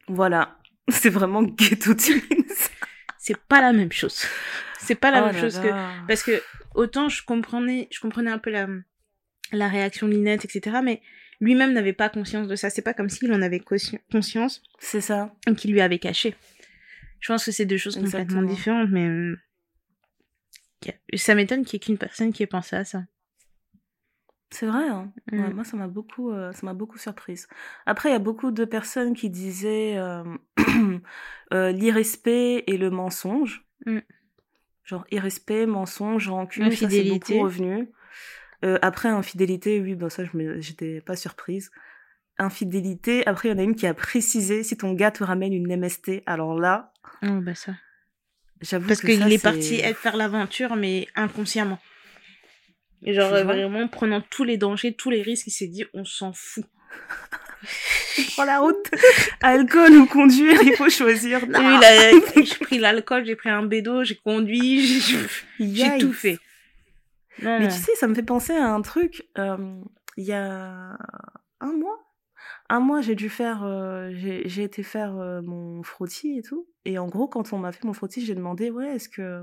Voilà. C'est vraiment ghetto twins. C'est pas la même chose. C'est pas la Oh même là chose que. Parce que autant je comprenais, je comprenais un peu la, la réaction de Linette, etc. Mais lui-même n'avait pas conscience de ça. C'est pas comme s'il en avait consci- conscience C'est ça. et qu'il lui avait caché. Je pense que c'est deux choses complètement différentes, mais a- ça m'étonne qu'il y ait qu'une personne qui ait pensé à ça. C'est vrai. Hein. Ouais, Mm. moi, ça m'a beaucoup, euh, ça m'a beaucoup surprise. Après, il y a beaucoup de personnes qui disaient euh, euh, l'irrespect et le mensonge. Mm. Genre irrespect, mensonge, rancune, ça c'est beaucoup revenu. Après, infidélité, oui, bah ça, j'étais pas surprise. Infidélité, après, il y en a une qui a précisé si ton gars te ramène une MST. Alors là, Oh, bah ça. j'avoue Parce que qu'il est c'est- parti être faire l'aventure, mais inconsciemment. Et genre, euh, vraiment, prenant tous les dangers, tous les risques, il s'est dit, on s'en fout. Prends la route. Alcool ou conduire, il faut choisir. Lui, il a- j'ai pris l'alcool, j'ai pris un bédo, j'ai conduit, j'ai tout fait. Non, Mais non. tu sais, ça me fait penser à un truc. euh, Il y a un mois, un mois, j'ai dû faire, euh, j'ai été faire euh, mon frottis et tout. Et en gros, quand on m'a fait mon frottis, j'ai demandé, ouais, est-ce que,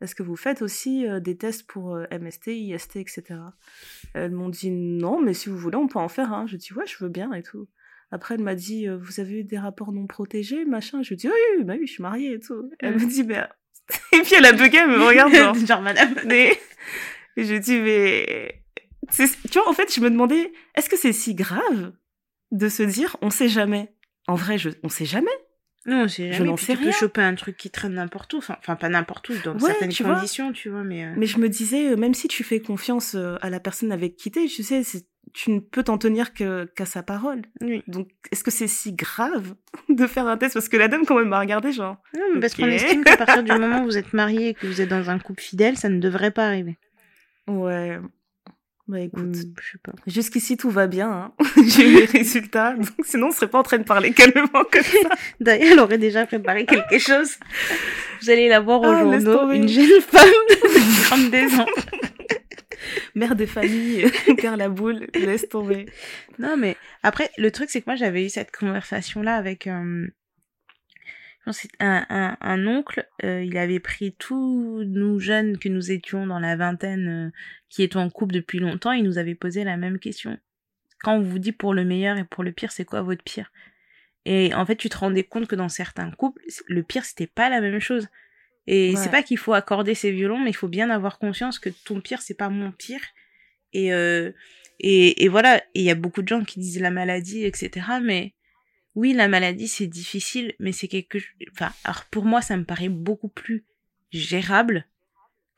est-ce que vous faites aussi euh, des tests pour MST, IST, etc. Elles m'ont dit non, mais si vous voulez, on peut en faire un. Je dis ouais, je veux bien et tout. Après, elle m'a dit, vous avez eu des rapports non protégés, machin? Je dis oui, oui, bah oui, je suis mariée et tout. Elle Mm. me dit, mais et puis elle a bugué, elle me regarde genre. genre, madame. Mais et je dis mais c'est- tu vois en fait je me demandais est-ce que c'est si grave? De se dire on sait jamais. En vrai je on sait jamais. Non, c'est Je jamais. Puis sais tu peux rien. choper un truc qui traîne n'importe où. Enfin, pas n'importe où, dans Ouais, certaines tu vois. conditions, tu vois, mais. euh, Mais je me disais euh, même si tu fais confiance euh, à la personne avec qui t'es, tu sais tu ne peux t'en tenir que qu'à sa parole. Oui. Donc est-ce que c'est si grave de faire un test? Parce que la dame quand même m'a regardé genre Non, mais parce qu'on estime qu'à partir du moment où vous êtes marié et que vous êtes dans un couple fidèle, ça ne devrait pas arriver. ouais. Bah écoute, Hmm, je sais pas. jusqu'ici tout va bien. Hein. J'ai eu les résultats, donc sinon on serait pas en train de parler calmement comme ça. D'ailleurs, elle aurait déjà préparé quelque chose. Vous allez la voir au Ah, journaux, une jeune femme de 32 ans. Mère de famille, perd la boule, laisse tomber. Non, mais après, le truc, c'est que moi, j'avais eu cette conversation-là avec, euh, un, un, un oncle, euh, il avait pris tous nous jeunes que nous étions dans la vingtaine, euh, qui étaient en couple depuis longtemps, il nous avait posé la même question. Quand on vous dit pour le meilleur et pour le pire, c'est quoi votre pire? Et en fait, tu te rendais compte que dans certains couples, le pire, c'était pas la même chose. Et c'est pas qu'il faut accorder ses violons, mais il faut bien avoir conscience que ton pire, c'est pas mon pire. Et, euh, et, et voilà, il y a beaucoup de gens qui disent la maladie, etc. Mais oui, la maladie, c'est difficile, mais c'est quelque Enfin, alors pour moi, ça me paraît beaucoup plus gérable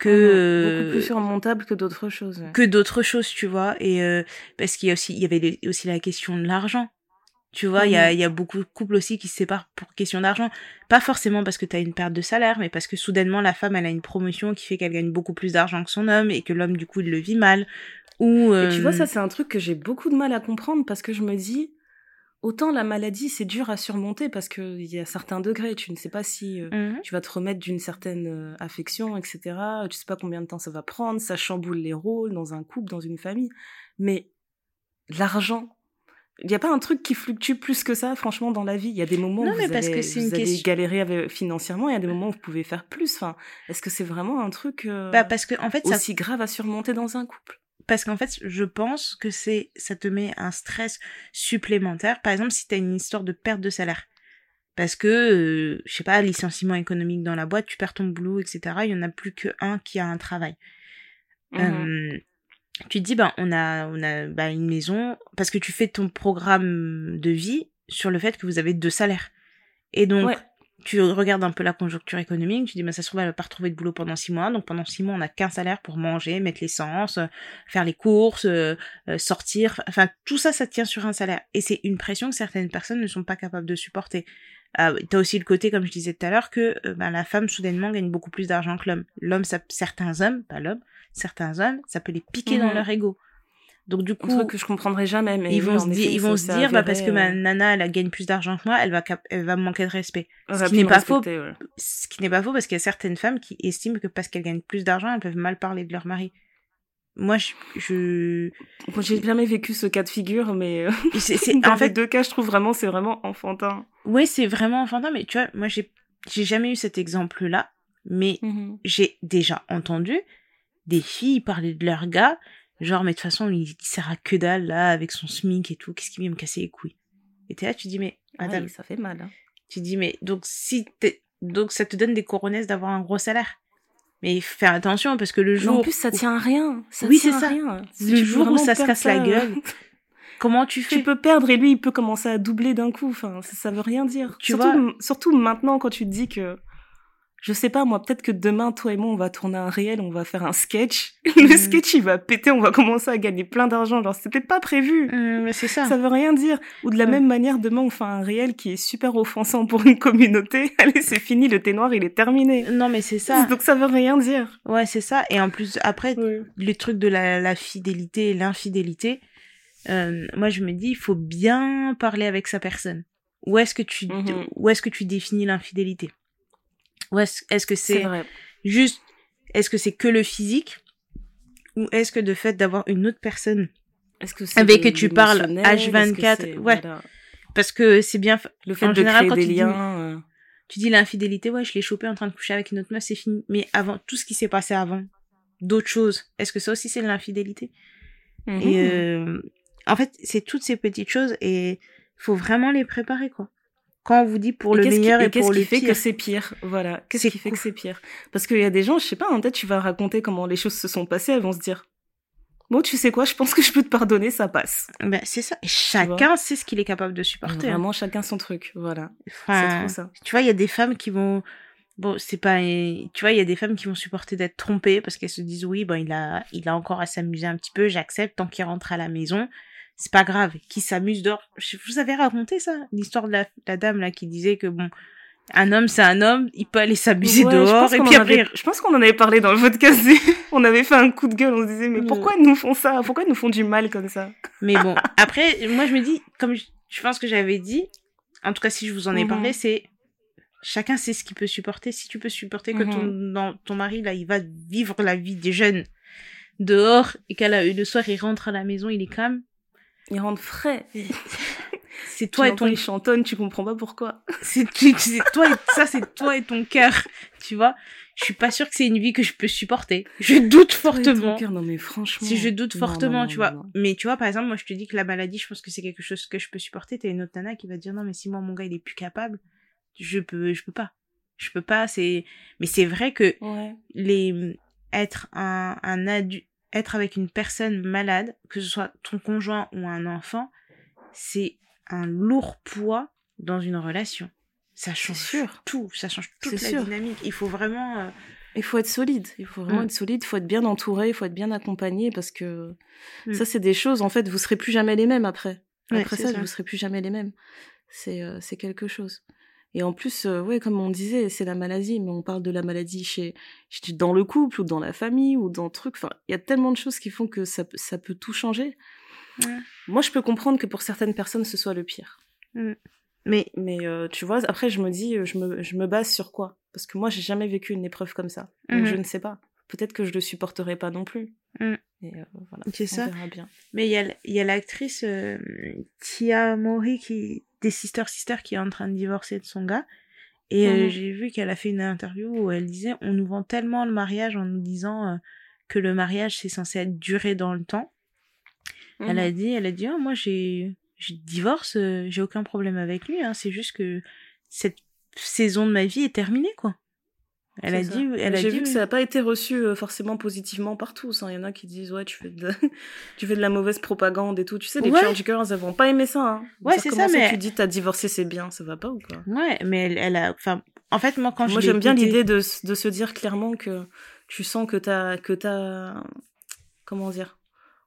que beaucoup plus surmontable que d'autres choses que d'autres choses tu vois et euh, parce qu'il y a aussi il y avait aussi la question de l'argent. Tu vois il y a il y a beaucoup de couples aussi qui se séparent pour question d'argent. Pas forcément parce que tu as une perte de salaire mais parce que soudainement la femme elle a une promotion qui fait qu'elle gagne beaucoup plus d'argent que son homme et que l'homme du coup il le vit mal. Ou et tu vois ça euh, c'est un truc que j'ai beaucoup de mal à comprendre parce que je me dis Autant la maladie, c'est dur à surmonter parce qu'il y a certains degrés. Tu ne sais pas si euh, mmh tu vas te remettre d'une certaine euh, affection, etc. Tu sais pas combien de temps ça va prendre. Ça chamboule les rôles dans un couple, dans une famille. Mais l'argent, il n'y a pas un truc qui fluctue plus que ça, franchement, dans la vie. Il y a des moments où vous, parce allez, que vous allez galérer financièrement, il y a des moments où vous pouvez faire plus. Enfin, est-ce que c'est vraiment un truc euh, bah parce que, en fait, aussi grave à surmonter dans un couple? Parce qu'en fait, je pense que c'est, ça te met un stress supplémentaire. Par exemple, si tu as une histoire de perte de salaire. Parce que, euh, je sais pas, licenciement économique dans la boîte, tu perds ton boulot, etc. Il y en a plus qu'un qui a un travail. Mmh euh, tu te dis, ben, on a, on a bah, une maison, parce que tu fais ton programme de vie sur le fait que vous avez deux salaires. Et donc, tu regardes un peu la conjoncture économique, tu dis, mais ça se trouve, elle va pas retrouver de boulot pendant six mois. Donc pendant six mois, on n'a qu'un salaire pour manger, mettre l'essence, euh, faire les courses, euh, euh, sortir. Enfin, tout ça, ça tient sur un salaire. Et c'est une pression que certaines personnes ne sont pas capables de supporter. Euh, T'as aussi le côté, comme je disais tout à l'heure, que ben, la femme, soudainement, gagne beaucoup plus d'argent que l'homme. L'homme, certains hommes, pas l'homme, certains hommes, ça peut les piquer dans mhm. leur ego. Donc du coup, un truc que je comprendrai jamais. Mais ils vont se dire, ils vont se dire, bah parce que ma euh, nana, elle gagne plus d'argent que moi, elle va, elle va me manquer de respect. Ce qui n'est pas faux. Ce qui n'est pas faux parce qu'il y a certaines femmes qui estiment que parce qu'elles gagnent plus d'argent, elles peuvent mal parler de leur mari. Moi, je, je... j'ai jamais vécu ce cas de figure, mais euh, c'est, en fait deux cas, je trouve vraiment, c'est vraiment enfantin. Oui, c'est vraiment enfantin, mais tu vois, moi, j'ai, j'ai jamais eu cet exemple-là, mais mmh j'ai déjà entendu des filles parler de leur gars Genre, mais de toute façon, il, sert à que dalle, là, avec son SMIC et tout. Qu'est-ce qui vient me casser les couilles? Et t'es là, tu dis, mais, madame. ça fait mal, hein. Tu dis, mais, donc, si t'es, donc, ça te donne des coronesses d'avoir un gros salaire. Mais fais attention, parce que le jour. en plus, ça tient à rien. Ça oui, c'est ça. Rien. le jour où ça se casse la gueule. Comment tu fais? Tu peux perdre et lui, il peut commencer à doubler d'un coup. Enfin, ça, ça veut rien dire. Tu surtout, vois surtout maintenant, quand tu te dis que je sais pas moi, peut-être que demain toi et moi on va tourner un réel, on va faire un sketch. Le mm. sketch il va péter, on va commencer à gagner plein d'argent. Genre c'était pas prévu. Mm, mais c'est ça. Ça veut rien dire. Ou de la même manière demain on fait un réel qui est super offensant pour une communauté. Allez c'est fini, le thé noir il est terminé. Non mais c'est ça. Donc ça veut rien dire. Ouais c'est ça. Et en plus après les trucs de la, la fidélité et l'infidélité, euh, moi je me dis il faut bien parler avec sa personne. Où est-ce que tu mm-hmm. où est-ce que tu définis l'infidélité? Ou est-ce que c'est juste, est-ce que c'est que le physique ou est-ce que de fait d'avoir une autre personne que avec que tu parles H24, ouais, parce que c'est bien le fait en de général, créer des liens. Euh. tu dis l'infidélité, ouais, je l'ai chopé en train de coucher avec une autre meuf, c'est fini. Mais avant tout ce qui s'est passé avant, d'autres choses, est-ce que ça aussi c'est de l'infidélité? Et mhm. euh, en fait, c'est toutes ces petites choses et faut vraiment les préparer quoi quand on vous dit pour le meilleur et, pour le pire. Qu'est-ce qui fait que c'est pire? Voilà. Qu'est-ce qui fait que c'est pire? Parce qu'il y a des gens, je sais pas, en tête, tu vas raconter comment les choses se sont passées, elles vont se dire Bon, tu sais quoi, je pense que je peux te pardonner, ça passe. Ben, c'est ça. Et chacun sait ce qu'il est capable de supporter. Hein. Vraiment, chacun son truc. Voilà. c'est trop ça. Tu vois, il y a des femmes qui vont, bon, c'est pas, tu vois, il y a des femmes qui vont supporter d'être trompées parce qu'elles se disent, oui, bon, il a, il a encore à s'amuser un petit peu, j'accepte tant qu'il rentre à la maison c'est pas grave, qui s'amuse dehors. Je vous avais raconté ça, l'histoire de la, dame là qui disait que bon, un homme c'est un homme, il peut aller s'amuser dehors et puis après. je pense qu'on en avait parlé dans le podcast. on avait fait un coup de gueule, on se disait mais pourquoi ils nous font ça? Pourquoi ils nous font du mal comme ça? Mais bon, après, moi je me dis, comme je, pense que j'avais dit, en tout cas si je vous en ai parlé, mhm. c'est chacun sait ce qu'il peut supporter. Si tu peux supporter que ton, mhm. ton mari là, il va vivre la vie des jeunes dehors et qu'à le soir il rentre à la maison, il est calme il rentre frais. c'est toi et ton. Il chantonne, tu comprends pas pourquoi. C'est toi et ça, c'est toi et ton cœur, tu vois. Je suis pas sûre que c'est une vie que je peux supporter. Je doute fortement. non mais franchement. Si je doute fortement, tu vois. Mais tu vois, par exemple, moi je te dis que la maladie, je pense que c'est quelque chose que je peux supporter. T'as une autre nana qui va dire non mais si moi mon gars il est plus capable, je peux, je peux pas. Je peux pas. C'est. Mais c'est vrai que les être un un adulte, être avec une personne malade, que ce soit ton conjoint ou un enfant, c'est un lourd poids dans une relation. Ça change tout, ça change toute la dynamique. Il faut vraiment. Euh, il faut être solide. Il faut vraiment mm. être solide. Il faut être bien entouré. Il faut être bien accompagné parce que mm. ça, c'est des choses. En fait, vous serez plus jamais les mêmes après. Après ça, vous serez plus jamais les mêmes. C'est euh, c'est quelque chose. Et en plus, euh, ouais, comme on disait, c'est la maladie, mais on parle de la maladie chez, dans le couple ou dans la famille ou dans le truc. Enfin, il y a tellement de choses qui font que ça, ça peut tout changer. Moi, je peux comprendre que pour certaines personnes, ce soit le pire. Mm. Mais, mais euh, tu vois, après, je me dis, euh, je me, je me base sur quoi? Parce que moi, j'ai jamais vécu une épreuve comme ça. Donc, je mm-hmm. ne sais pas. Peut-être que je le supporterai pas non plus. Mm. Et euh, voilà, c'est ça. bien. Mais il y a, l'actrice Tia Mori qui, des Sister Sister qui est en train de divorcer de son gars. Et mm-hmm. j'ai vu qu'elle a fait une interview où elle disait on nous vend tellement le mariage en nous disant que le mariage c'est censé être duré dans le temps elle a mhm. dit, elle a dit, oh, moi j'ai, je divorce, euh, j'ai aucun problème avec lui. Hein, c'est juste que cette saison de ma vie est terminée, quoi. Elle a dit, elle a J'ai vu que ça n'a pas été reçu euh, forcément positivement par tous. Hein. Il y en a qui disent ouais, tu fais de, tu fais de la mauvaise propagande et tout. Tu sais, les ouais. Church Girls, elles vont pas aimer ça. Hein. Ouais, c'est ça. Mais tu dis t'as divorcé, c'est bien, ça va pas ou quoi? Ouais, mais elle, elle a, enfin, en fait, moi quand moi j'aime bien l'idée de, de se dire clairement que tu sens que t'as, que t'as, comment dire,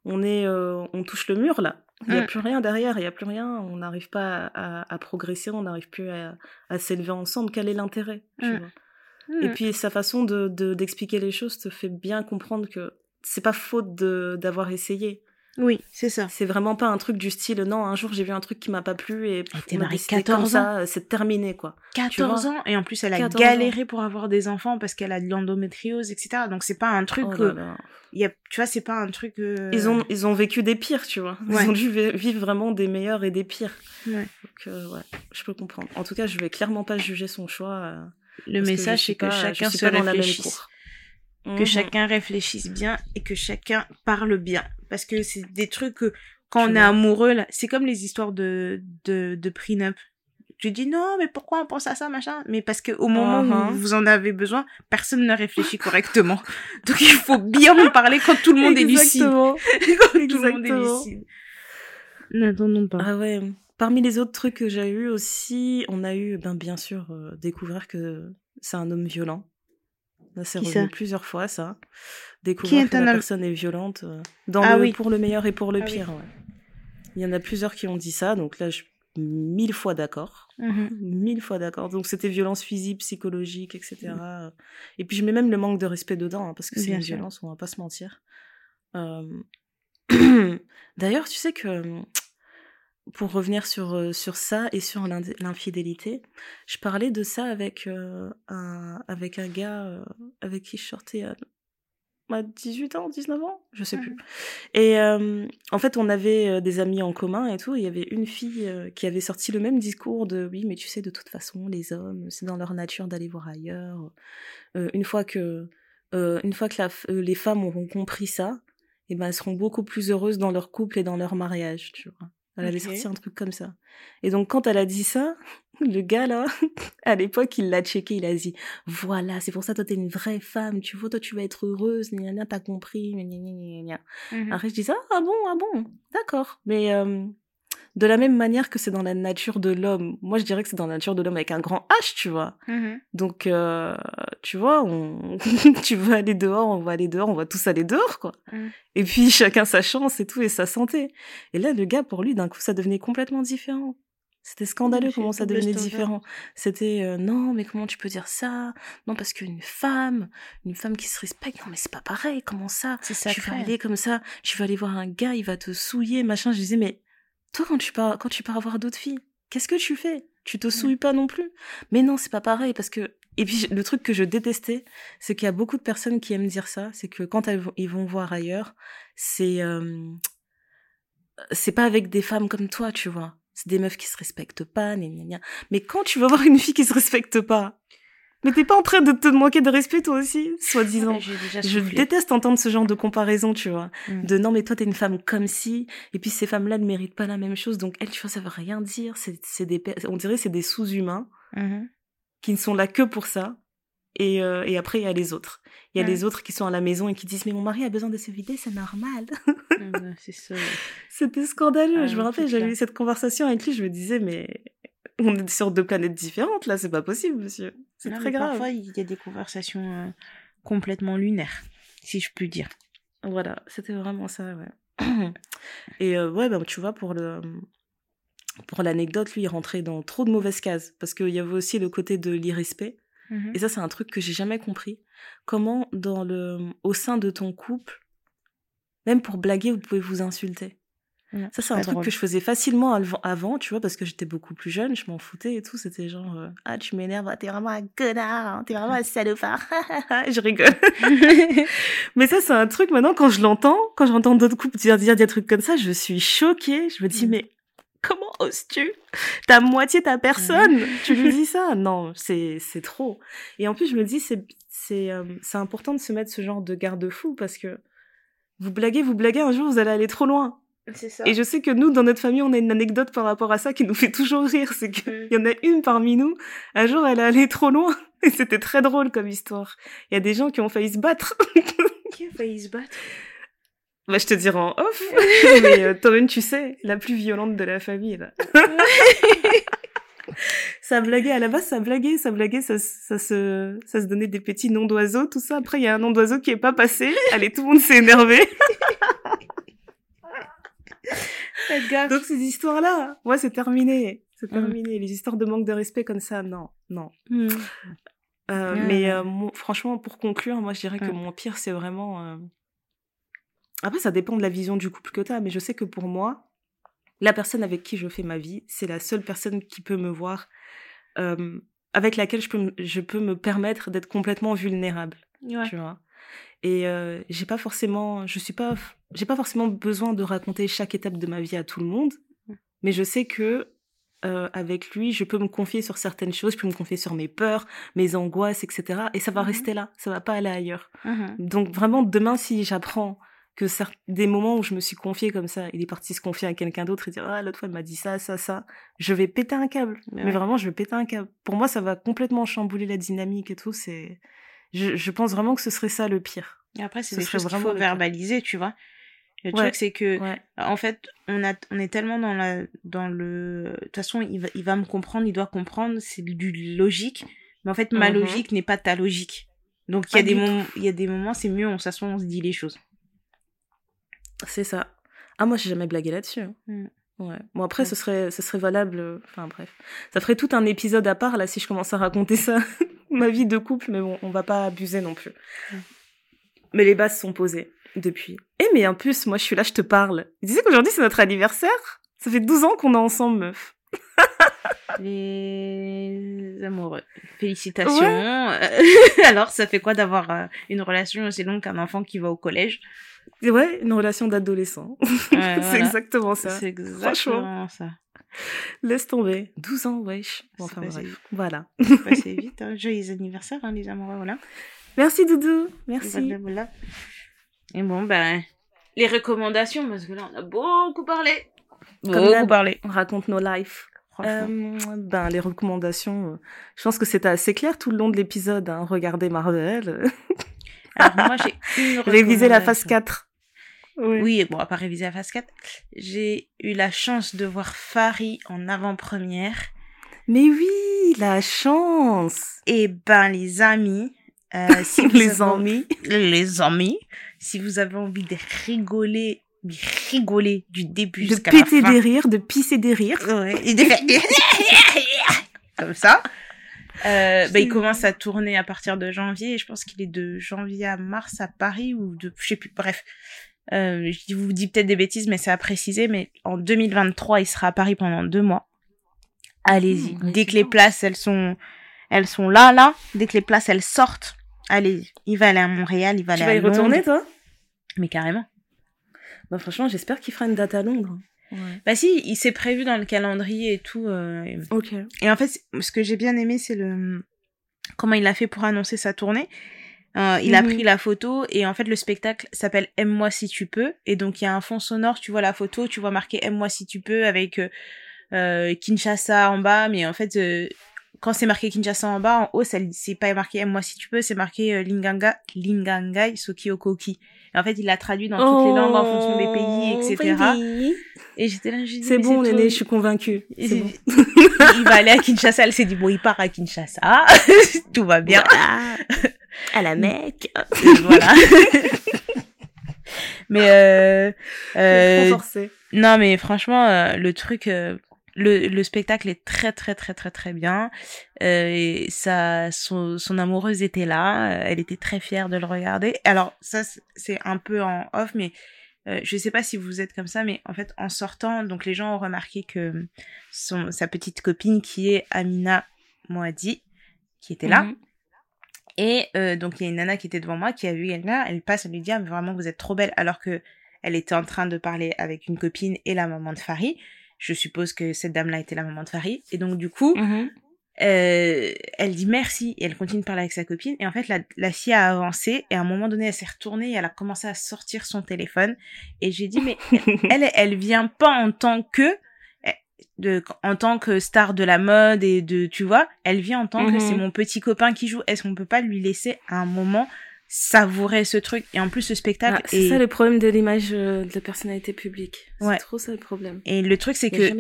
on est, euh, on touche le mur là. Il n'y a mm. plus rien derrière, il n'y a plus rien. On n'arrive pas à, progresser, on n'arrive plus à, s'élever ensemble. Quel est l'intérêt mm. Et mm. puis sa façon de d'expliquer les choses te fait bien comprendre que c'est pas faute d'avoir essayé. Oui, c'est ça. C'est vraiment pas un truc du style, non, un jour j'ai vu un truc qui m'a pas plu et t'es mariée 14 ans. Euh, c'est terminé, quoi. 14 ans, et en plus elle a galéré pour avoir des enfants parce qu'elle a de l'endométriose, etc. Donc c'est pas un truc, oh y a, tu vois, c'est pas un truc, euh, Ils ont, ils ont vécu des pires, tu vois. Ils ont dû vivre vraiment des meilleurs et des pires. Ouais. Donc, euh, ouais, je peux comprendre. En tout cas, je vais clairement pas juger son choix. Le message, c'est que chacun se réfléchisse que mhm. chacun réfléchisse bien et que chacun parle bien. Parce que c'est des trucs que, quand on est amoureux, là, c'est comme les histoires de, de, de prenup. Tu dis non, mais pourquoi on pense à ça, machin? Mais parce que au moment où uh-huh. vous en avez besoin, personne ne réfléchit correctement. Donc il faut bien en parler quand tout le monde est lucide. quand tout le monde est lucide. N'attendons pas. Ah ouais. Parmi les autres trucs que j'ai eu aussi, on a eu, ben, bien sûr, euh, découvert que c'est un homme violent. C'est revenu plusieurs fois, ça. Découvrir que la personne est violente euh, dans ah le, pour le meilleur et pour le ah pire. Il y en a plusieurs qui ont dit ça, donc là, je suis mille fois d'accord. Mhm. Mille fois d'accord. Donc c'était violence physique, psychologique, etc. Et puis je mets même le manque de respect dedans, hein, parce que c'est une violence, on va pas se mentir. Euh, d'ailleurs, tu sais que pour revenir sur, euh, sur ça et sur l'infidélité, je parlais de ça avec, euh, un, avec un gars euh, avec qui je sortais à, 18 ans, 19 ans, je sais plus. Mmh. Et en fait, on avait des amis en commun et tout. Il y avait une fille qui avait sorti le même discours de oui, mais tu sais, de toute façon, les hommes, c'est dans leur nature d'aller voir ailleurs. une fois que, une fois que la, les femmes auront compris ça, et eh ben, elles seront beaucoup plus heureuses dans leur couple et dans leur mariage, tu vois. Elle avait sorti un truc comme ça. Et donc, quand elle a dit ça, le gars, là, à l'époque, il l'a checké, il a dit, voilà, c'est pour ça, toi, t'es une vraie femme, tu vois, toi, tu vas être heureuse, gna t'as compris, gna gna mmh Après, je dis, ah, bon, ah bon, d'accord. Mais, euh, de la même manière que c'est dans la nature de l'homme. Moi, je dirais que c'est dans la nature de l'homme avec un grand H, tu vois. Mm-hmm. Donc, euh, tu vois, on... tu veux aller dehors, on va aller dehors, on va tous aller dehors, quoi. Mm. Et puis, chacun sa chance et tout, et sa santé. Et là, le gars, pour lui, d'un coup, ça devenait complètement différent. C'était scandaleux comment ça devenait différent. C'était euh, non, mais comment tu peux dire ça? Non, parce qu'une femme, une femme qui se respecte, non, mais c'est pas pareil. Comment ça? Ça Tu vas aller comme ça, tu vas aller voir un gars, il va te souiller, machin. Je disais mais toi, quand tu pars, quand tu pars voir d'autres filles, qu'est-ce que tu fais? Tu te souilles pas non plus? Mais non, c'est pas pareil parce que. Et puis le truc que je détestais, c'est qu'il y a beaucoup de personnes qui aiment dire ça, c'est que quand elles, ils vont voir ailleurs, c'est euh, c'est pas avec des femmes comme toi, tu vois. c'est des meufs qui se respectent pas, gna, gna, gna. Mais quand tu vas voir une fille qui se respecte pas, mais t'es pas en train de te manquer de respect toi aussi, soi-disant. je déteste entendre ce genre de comparaison, tu vois. Mm. De non mais toi t'es une femme comme si, et puis ces femmes-là ne méritent pas la même chose, donc elles, tu vois, ça veut rien dire. C'est des, on dirait c'est des sous-humains mm-hmm. qui ne sont là que pour ça. Et, euh, et après il y a les autres. Il y a les autres qui sont à la maison et qui disent mais mon mari a besoin de se vider, c'est normal. c'est ça. C'était scandaleux. Ah, je me rappelle, j'avais eu cette conversation avec lui, je me disais mais on est sur deux planètes différentes là, c'est pas possible, monsieur. C'est très grave. Parfois, il y a des conversations euh, complètement lunaires, si je puis dire. Voilà, c'était vraiment ça, ouais. Et euh, ouais, ben, tu vois, pour le pour l'anecdote, lui, il rentrait dans trop de mauvaises cases parce qu'il y avait aussi le côté de l'irrespect. Mhm. Et ça, c'est un truc que j'ai jamais compris. Comment, dans le, au sein de ton couple, même pour blaguer, vous pouvez vous insulter? Ça, c'est un truc que je faisais facilement avant, tu vois, parce que j'étais beaucoup plus jeune, je m'en foutais et tout. C'était genre, euh, ah, tu m'énerves, t'es vraiment un connard, t'es vraiment un salopard. je rigole. Mais ça, c'est un truc maintenant, quand je l'entends, quand j'entends d'autres couples dire, dire des trucs comme ça, je suis choquée. Je me dis, mm. mais comment oses-tu? Ta moitié ta personne, tu lui dis ça? Non, c'est trop. Et en plus, je me dis, c'est c'est euh, c'est important de se mettre ce genre de garde-fou parce que vous blaguez, vous blaguez, un jour vous allez aller trop loin. Ça. Et je sais que nous, dans notre famille, on a une anecdote par rapport à ça qui nous fait toujours rire. C'est qu'il mm. y en a une parmi nous, un jour, elle est allée trop loin. Et c'était très drôle comme histoire. Il y a des gens qui ont failli se battre. qui a failli se battre? Bah, je te dirai en off. Mais euh, toi-même, tu sais, la plus violente de la famille, là. ça blaguait, à la base, ça blaguait, ça blaguait, ça, ça se, ça se donnait des petits noms d'oiseaux, tout ça. Après, il y a un nom d'oiseau qui est pas passé. Allez, tout le monde s'est énervé. Donc ces histoires-là, moi c'est terminé, c'est mm. terminé. Les histoires de manque de respect comme ça, non, non. Mm. Euh, mais euh, franchement, pour conclure, moi je dirais que mm. mon pire c'est vraiment. Euh, après, ça dépend de la vision du couple que tu as, mais je sais que pour moi, la personne avec qui je fais ma vie, c'est la seule personne qui peut me voir, avec laquelle je peux, je peux me permettre d'être complètement vulnérable. Tu vois et j'ai pas forcément, je suis pas, j'ai pas forcément besoin de raconter chaque étape de ma vie à tout le monde, mais je sais que euh, avec lui, je peux me confier sur certaines choses, je peux me confier sur mes peurs, mes angoisses, etc. Et ça va mmh rester là, ça va pas aller ailleurs. Mmh Donc vraiment, demain, si j'apprends que des moments où je me suis confiée comme ça, il est parti se confier à quelqu'un d'autre et dire ah l'autre fois il m'a dit ça ça ça, je vais péter un câble. Mais, mais vraiment je vais péter un câble. Pour moi ça va complètement chambouler la dynamique et tout. C'est je, je pense vraiment que ce serait ça le pire. Et après, c'est des choses qu'il faut verbaliser, tu vois. Le truc, c'est que, en fait, on, a, on est tellement dans, la, dans le... De toute façon, il va, il va me comprendre, il doit comprendre, c'est du logique. Mais en fait, ma mm-hmm. logique n'est pas ta logique. Donc, il y, a des moments, il y a des moments, c'est mieux, on s'assoit, on se dit les choses. C'est ça. Ah, moi, j'ai jamais blagué là-dessus. Hein. Mm. Ouais. Bon, après, ce serait, ce serait valable. Euh, enfin, bref. Ça ferait tout un épisode à part, là, si je commence à raconter ça. Ma vie de couple, mais bon, on va pas abuser non plus. Mais les bases sont posées depuis. Et mais en plus, moi, je suis là, je te parle. Tu sais qu'aujourd'hui, c'est notre anniversaire? Ça fait 12 ans qu'on est ensemble, meuf. les amoureux. Félicitations. Alors, ça fait quoi d'avoir euh, une relation aussi longue qu'un enfant qui va au collège? Ouais, une relation d'adolescent. c'est exactement ça. C'est exactement ça. Laisse tomber. 12 ans, wesh. enfin bref, voilà. C'est vite. Hein. Joyeux anniversaire, hein, les amoureux, voilà. Merci Doudou, merci. Voilà, Et bon, ben, les recommandations, parce que là, on a beaucoup parlé. Beaucoup parlé. On raconte nos lives. Euh, ben, les recommandations, euh, je pense que c'était assez clair tout le long de l'épisode. Hein. Regardez Marvel. Alors moi, j'ai Réviser la phase 4. Oui. oui, bon, à pas réviser la phase 4. J'ai eu la chance de voir Farid en avant-première. Mais oui, la chance. Et ben, les amis, euh, si les amis, les amis, si vous avez envie de rigoler, de rigoler du début jusqu'à la fin. De péter des rires, de pisser des rires. Ouais, et de faire comme ça. Euh, bah, il commence à tourner à partir de janvier et je pense qu'il est de janvier à mars à Paris ou de je sais plus bref euh, je vous dis peut-être des bêtises mais c'est à préciser mais en 2023 il sera à Paris pendant deux mois allez-y mmh, dès que les places elles sont elles sont là là dès que les places elles sortent allez il va aller à Montréal il va aller tu vas y retourner toi? Mais carrément bah franchement j'espère qu'il fera une date à Londres Bah si, il s'est prévu dans le calendrier et tout. Euh, ok. Et en fait, ce que j'ai bien aimé, c'est le comment il a fait pour annoncer sa tournée. Euh, il a mhm. pris la photo et en fait le spectacle s'appelle Aime-moi si tu peux et donc il y a un fond sonore, tu vois la photo, tu vois marqué Aime-moi si tu peux avec euh, euh Kinshasa en bas, mais en fait euh, quand c'est marqué Kinshasa en bas, en haut c'est pas marqué Aime-moi si tu peux, c'est marqué Linganga Lingangai Soki Okoki. Et en fait il l'a traduit dans toutes les langues en fonction des pays, etc. Oui. Et j'étais là, je C'est bon, Néné, je suis convaincue. Bon. il va aller à Kinshasa, elle s'est dit bon il part à Kinshasa, tout va bien à la Mecque. voilà. mais euh, euh, non, mais franchement, euh, le truc, euh, le, le spectacle est très très très très très bien. Euh, et ça, son, son amoureuse était là, elle était très fière de le regarder. Alors ça, c'est un peu en off, mais euh, je sais pas si vous êtes comme ça, mais en fait, en sortant, donc les gens ont remarqué que son, sa petite copine, qui est Amina Moadi, qui était là, mhm. Et euh, donc il y a une nana qui était devant moi qui a vu là, elle passe, elle lui dit ah, mais vraiment vous êtes trop belle alors que elle était en train de parler avec une copine et la maman de Farid. Je suppose que cette dame là était la maman de Farid. Et donc du coup mm-hmm. euh, elle dit merci et elle continue de parler avec sa copine. Et en fait la, la fille a avancé et à un moment donné elle s'est retournée et elle a commencé à sortir son téléphone. Et j'ai dit mais elle elle vient pas en tant que de en tant que star de la mode et de tu vois. Elle vient en tant que c'est mhm. mon petit copain qui joue. Est-ce qu'on peut pas lui laisser un moment savourer ce truc et en plus ce spectacle ah, c'est ça le problème de l'image euh, de la personnalité publique. C'est trop ça le problème. Et le truc c'est que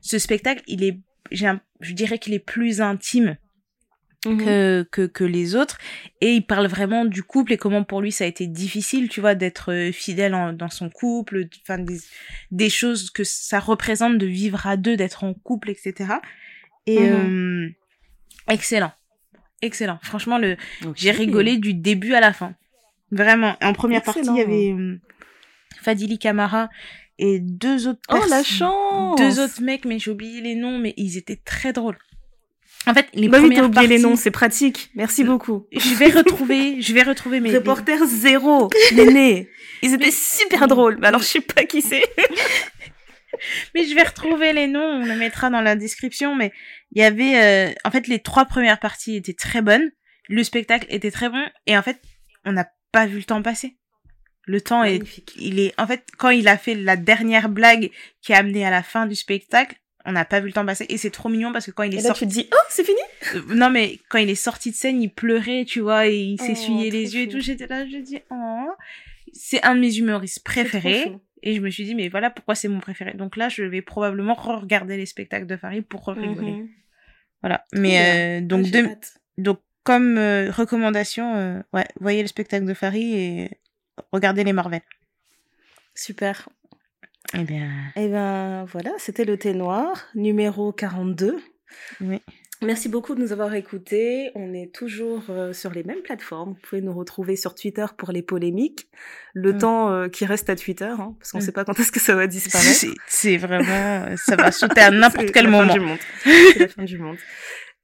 ce spectacle il est je dirais qu'il est plus intime Mhm. que, que, que les autres. Et il parle vraiment du couple et comment pour lui ça a été difficile tu vois d'être euh, fidèle dans son couple enfin des, des choses que ça représente de vivre à deux d'être en couple etc et mhm. euh, excellent excellent franchement le j'ai rigolé du début à la fin vraiment en première partie il y avait euh, Fadili Kamara et deux autres oh la chance deux autres mecs mais j'ai oublié les noms mais ils étaient très drôles en fait, les bah oui, les noms, c'est pratique. Merci beaucoup. Je vais retrouver, je vais retrouver mes... Reporter zéro, l'aîné. Ils étaient super drôles, mais alors je sais pas qui c'est. mais je vais retrouver les noms, on les mettra dans la description, mais il y avait, euh, en fait, les trois premières parties étaient très bonnes, le spectacle était très bon, et en fait, on n'a pas vu le temps passer. Le temps est, il est, en fait, quand il a fait la dernière blague qui a amené à la fin du spectacle, on n'a pas vu le temps passer et c'est trop mignon parce que quand il est sorti tu te dis oh c'est fini? Euh, non mais quand il est sorti de scène il pleurait tu vois et il s'essuyait oh, les yeux et tout. J'étais là je dis oh. C'est un de mes humoristes préférés. et je me suis dit mais voilà pourquoi c'est mon préféré. Donc là je vais probablement re-regarder les spectacles de Farid pour rigoler. mhm. Voilà mais euh, donc ah, donc comme euh, recommandation ouais voyez le spectacle de Farid et regardez les Marvel super eh bien. Eh bien, voilà, c'était le thé noir, numéro 42. Oui. Merci beaucoup de nous avoir écoutés. On est toujours euh, sur les mêmes plateformes. Vous pouvez nous retrouver sur Twitter pour les polémiques, le mm. temps euh, qui reste à Twitter, hein, parce qu'on ne mm. sait pas quand est-ce que ça va disparaître. C'est vraiment, ça va sauter à n'importe quel moment. C'est la fin du monde.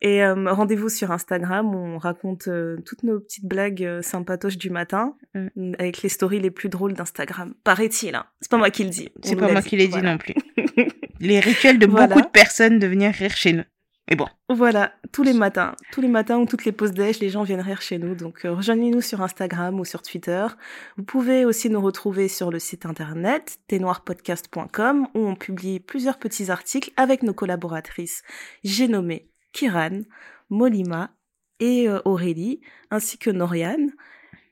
Et euh, rendez-vous sur Instagram, on raconte euh, toutes nos petites blagues sympatoches du matin, mm. avec les stories les plus drôles d'Instagram. Paraît-il, hein. C'est pas moi qui le dis. C'est pas moi qui l'ai dit non plus. les rituels de beaucoup de personnes de venir rire chez nous. Et bon. Voilà, tous les matins, tous les matins ou toutes les pauses déj, les gens viennent rire chez nous. Donc rejoignez-nous sur Instagram ou sur Twitter. Vous pouvez aussi nous retrouver sur le site internet tenoirpodcast.com où on publie plusieurs petits articles avec nos collaboratrices. J'ai nommé Kiran, Molima et euh, Aurélie, ainsi que Noriane.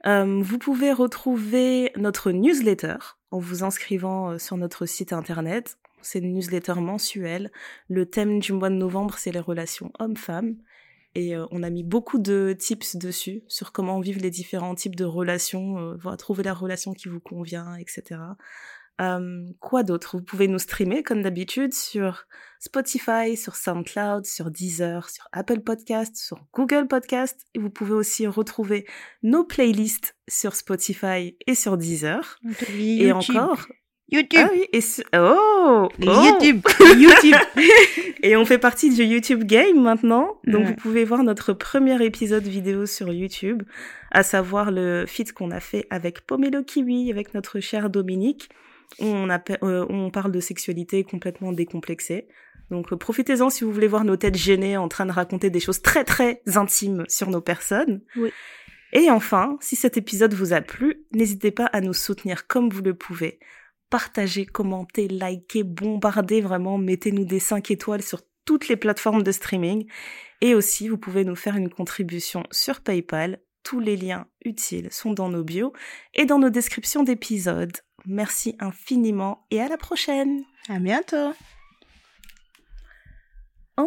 Euh, vous pouvez retrouver notre newsletter en vous inscrivant euh, sur notre site internet. C'est une newsletter mensuelle. Le thème du mois de novembre, c'est les relations hommes-femmes. Et on a mis beaucoup de tips dessus sur comment vivre les différents types de relations, trouver la relation qui vous convient, etc. Euh, quoi d'autre? Vous pouvez nous streamer comme d'habitude sur Spotify, sur SoundCloud, sur Deezer, sur Apple Podcast, sur Google Podcast. Et vous pouvez aussi retrouver nos playlists sur Spotify et sur Deezer. Et encore. YouTube. Ah oui, et oh, oh, YouTube. YouTube. et on fait partie du YouTube Game maintenant. Donc vous pouvez voir notre premier épisode vidéo sur YouTube, à savoir le feat qu'on a fait avec Pomelo Kiwi, avec notre cher Dominique On, euh, on parle de sexualité complètement décomplexée. Donc euh, profitez-en si vous voulez voir nos têtes gênées en train de raconter des choses très très intimes sur nos personnes. Oui. Et enfin, si cet épisode vous a plu, n'hésitez pas à nous soutenir comme vous le pouvez. Partagez, commentez, likez, bombardez vraiment, mettez-nous des 5 étoiles sur toutes les plateformes de streaming. Et aussi, vous pouvez nous faire une contribution sur PayPal. Tous les liens utiles sont dans nos bios et dans nos descriptions d'épisodes. Merci infiniment et à la prochaine. À bientôt.